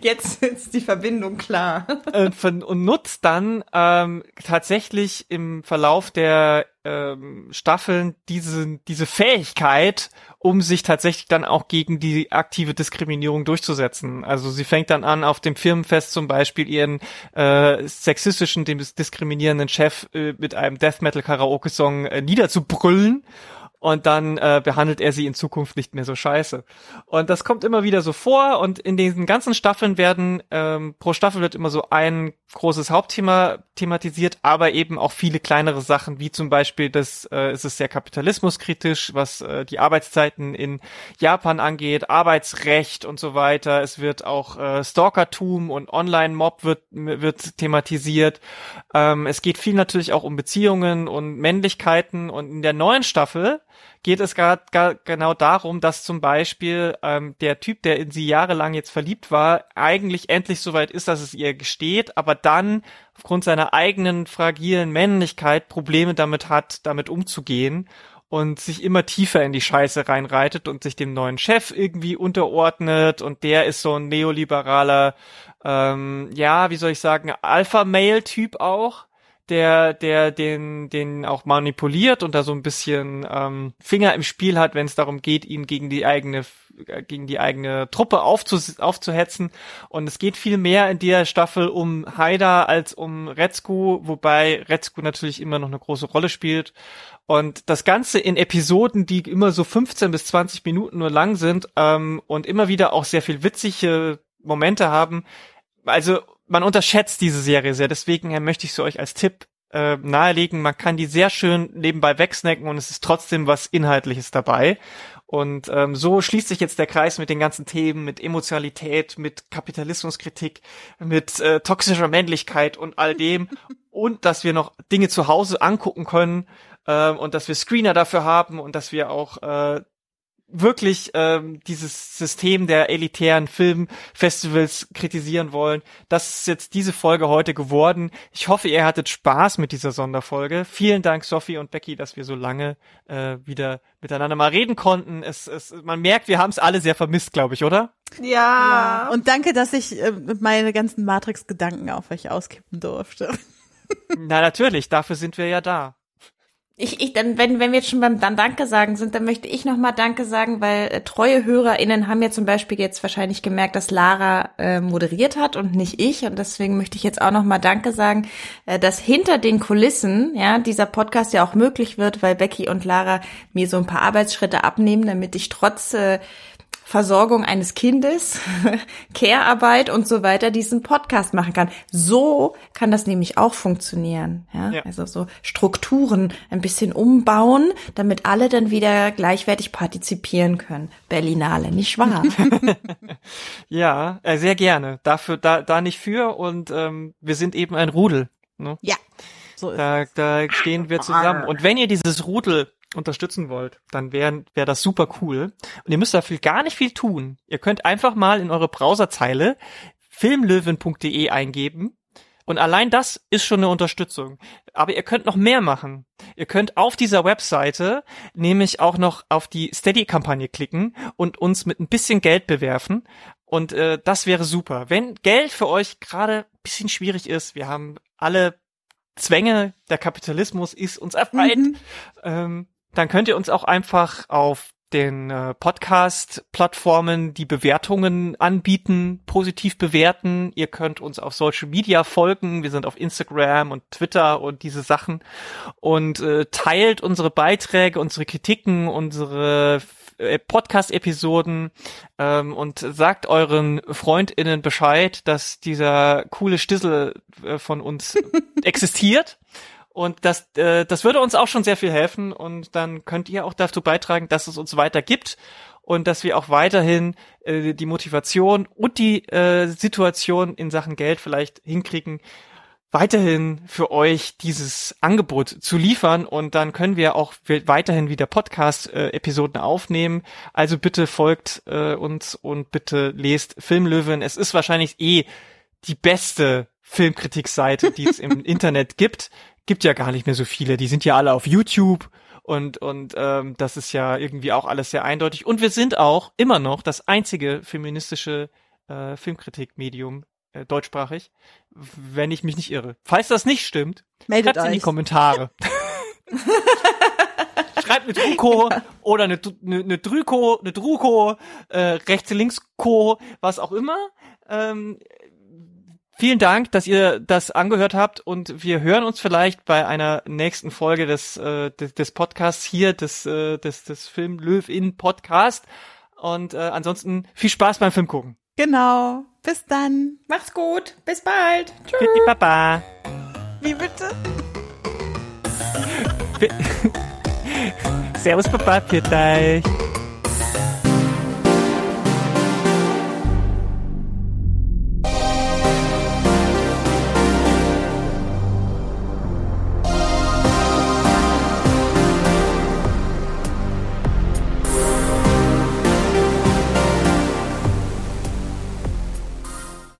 Jetzt ist die Verbindung klar. und, und nutzt dann ähm, tatsächlich im Verlauf der ähm, Staffeln diese, diese Fähigkeit, um sich tatsächlich dann auch gegen die aktive Diskriminierung durchzusetzen. Also sie fängt dann an, auf dem Firmenfest zum Beispiel ihren äh, sexistischen, dem diskriminierenden Chef äh, mit einem Death Metal Karaoke Song äh, niederzubrüllen und dann äh, behandelt er sie in Zukunft nicht mehr so scheiße. Und das kommt immer wieder so vor und in diesen ganzen Staffeln werden, ähm, pro Staffel wird immer so ein großes Hauptthema thematisiert, aber eben auch viele kleinere Sachen, wie zum Beispiel, das äh, ist es sehr kapitalismuskritisch, was äh, die Arbeitszeiten in Japan angeht, Arbeitsrecht und so weiter. Es wird auch äh, Stalkertum und Online-Mob wird, wird thematisiert. Ähm, es geht viel natürlich auch um Beziehungen und Männlichkeiten und in der neuen Staffel geht es gerade genau darum, dass zum Beispiel ähm, der Typ, der in sie jahrelang jetzt verliebt war, eigentlich endlich soweit ist, dass es ihr gesteht, aber dann aufgrund seiner eigenen fragilen Männlichkeit Probleme damit hat, damit umzugehen und sich immer tiefer in die Scheiße reinreitet und sich dem neuen Chef irgendwie unterordnet und der ist so ein neoliberaler, ähm, ja, wie soll ich sagen, Alpha-Male-Typ auch der, der den, den auch manipuliert und da so ein bisschen ähm, Finger im Spiel hat, wenn es darum geht, ihn gegen die eigene äh, gegen die eigene Truppe aufzu, aufzuhetzen. Und es geht viel mehr in der Staffel um Haida als um Retzku, wobei Retzku natürlich immer noch eine große Rolle spielt. Und das Ganze in Episoden, die immer so 15 bis 20 Minuten nur lang sind ähm, und immer wieder auch sehr viel witzige Momente haben. Also man unterschätzt diese Serie sehr, deswegen äh, möchte ich sie euch als Tipp äh, nahelegen. Man kann die sehr schön nebenbei wegsnacken und es ist trotzdem was Inhaltliches dabei. Und ähm, so schließt sich jetzt der Kreis mit den ganzen Themen, mit Emotionalität, mit Kapitalismuskritik, mit äh, toxischer Männlichkeit und all dem. und dass wir noch Dinge zu Hause angucken können äh, und dass wir Screener dafür haben und dass wir auch äh, wirklich ähm, dieses System der elitären Filmfestivals kritisieren wollen. Das ist jetzt diese Folge heute geworden. Ich hoffe, ihr hattet Spaß mit dieser Sonderfolge. Vielen Dank, Sophie und Becky, dass wir so lange äh, wieder miteinander mal reden konnten. Es, es, man merkt, wir haben es alle sehr vermisst, glaube ich, oder? Ja. ja. Und danke, dass ich äh, meine ganzen Matrix-Gedanken auf euch auskippen durfte. Na natürlich, dafür sind wir ja da ich, ich, dann, wenn, wenn wir jetzt schon beim dann Danke sagen sind, dann möchte ich nochmal Danke sagen, weil äh, treue HörerInnen haben ja zum Beispiel jetzt wahrscheinlich gemerkt, dass Lara äh, moderiert hat und nicht ich. Und deswegen möchte ich jetzt auch nochmal Danke sagen, äh, dass hinter den Kulissen, ja, dieser Podcast ja auch möglich wird, weil Becky und Lara mir so ein paar Arbeitsschritte abnehmen, damit ich trotz äh, Versorgung eines Kindes, Care-Arbeit und so weiter diesen Podcast machen kann. So kann das nämlich auch funktionieren. Ja? ja? Also so Strukturen ein bisschen umbauen, damit alle dann wieder gleichwertig partizipieren können. Berlinale, nicht wahr? ja, äh, sehr gerne. Dafür, da, da nicht für und ähm, wir sind eben ein Rudel. Ne? Ja. So da, da stehen wir zusammen. Und wenn ihr dieses Rudel unterstützen wollt, dann wäre wär das super cool. Und ihr müsst dafür gar nicht viel tun. Ihr könnt einfach mal in eure Browserzeile filmlöwen.de eingeben und allein das ist schon eine Unterstützung. Aber ihr könnt noch mehr machen. Ihr könnt auf dieser Webseite nämlich auch noch auf die Steady-Kampagne klicken und uns mit ein bisschen Geld bewerfen. Und äh, das wäre super. Wenn Geld für euch gerade ein bisschen schwierig ist, wir haben alle Zwänge, der Kapitalismus ist uns erfreut, mhm. ähm, dann könnt ihr uns auch einfach auf den äh, Podcast-Plattformen die Bewertungen anbieten, positiv bewerten. Ihr könnt uns auf Social Media folgen. Wir sind auf Instagram und Twitter und diese Sachen. Und äh, teilt unsere Beiträge, unsere Kritiken, unsere äh, Podcast-Episoden ähm, und sagt euren FreundInnen Bescheid, dass dieser coole Stissel äh, von uns existiert und das, äh, das würde uns auch schon sehr viel helfen und dann könnt ihr auch dazu beitragen, dass es uns weiter gibt und dass wir auch weiterhin äh, die Motivation und die äh, Situation in Sachen Geld vielleicht hinkriegen, weiterhin für euch dieses Angebot zu liefern und dann können wir auch weiterhin wieder Podcast-Episoden aufnehmen. Also bitte folgt äh, uns und bitte lest Filmlöwen. Es ist wahrscheinlich eh die beste Filmkritikseite, die es im Internet gibt gibt ja gar nicht mehr so viele. Die sind ja alle auf YouTube und und ähm, das ist ja irgendwie auch alles sehr eindeutig. Und wir sind auch immer noch das einzige feministische äh, Filmkritikmedium äh, deutschsprachig, wenn ich mich nicht irre. Falls das nicht stimmt, Meldet schreibt in die Kommentare. Schreibt eine Druko oder eine, eine, eine Drüko, eine Druko, äh, rechts links Co, was auch immer. Ähm, Vielen Dank, dass ihr das angehört habt und wir hören uns vielleicht bei einer nächsten Folge des, äh, des, des Podcasts hier, des, äh, des, des Film Löw in Podcast. Und äh, ansonsten viel Spaß beim Film gucken. Genau. Bis dann. Macht's gut. Bis bald. Tschüss. Bitte, Papa. Wie bitte? Servus, Papa. Für dich.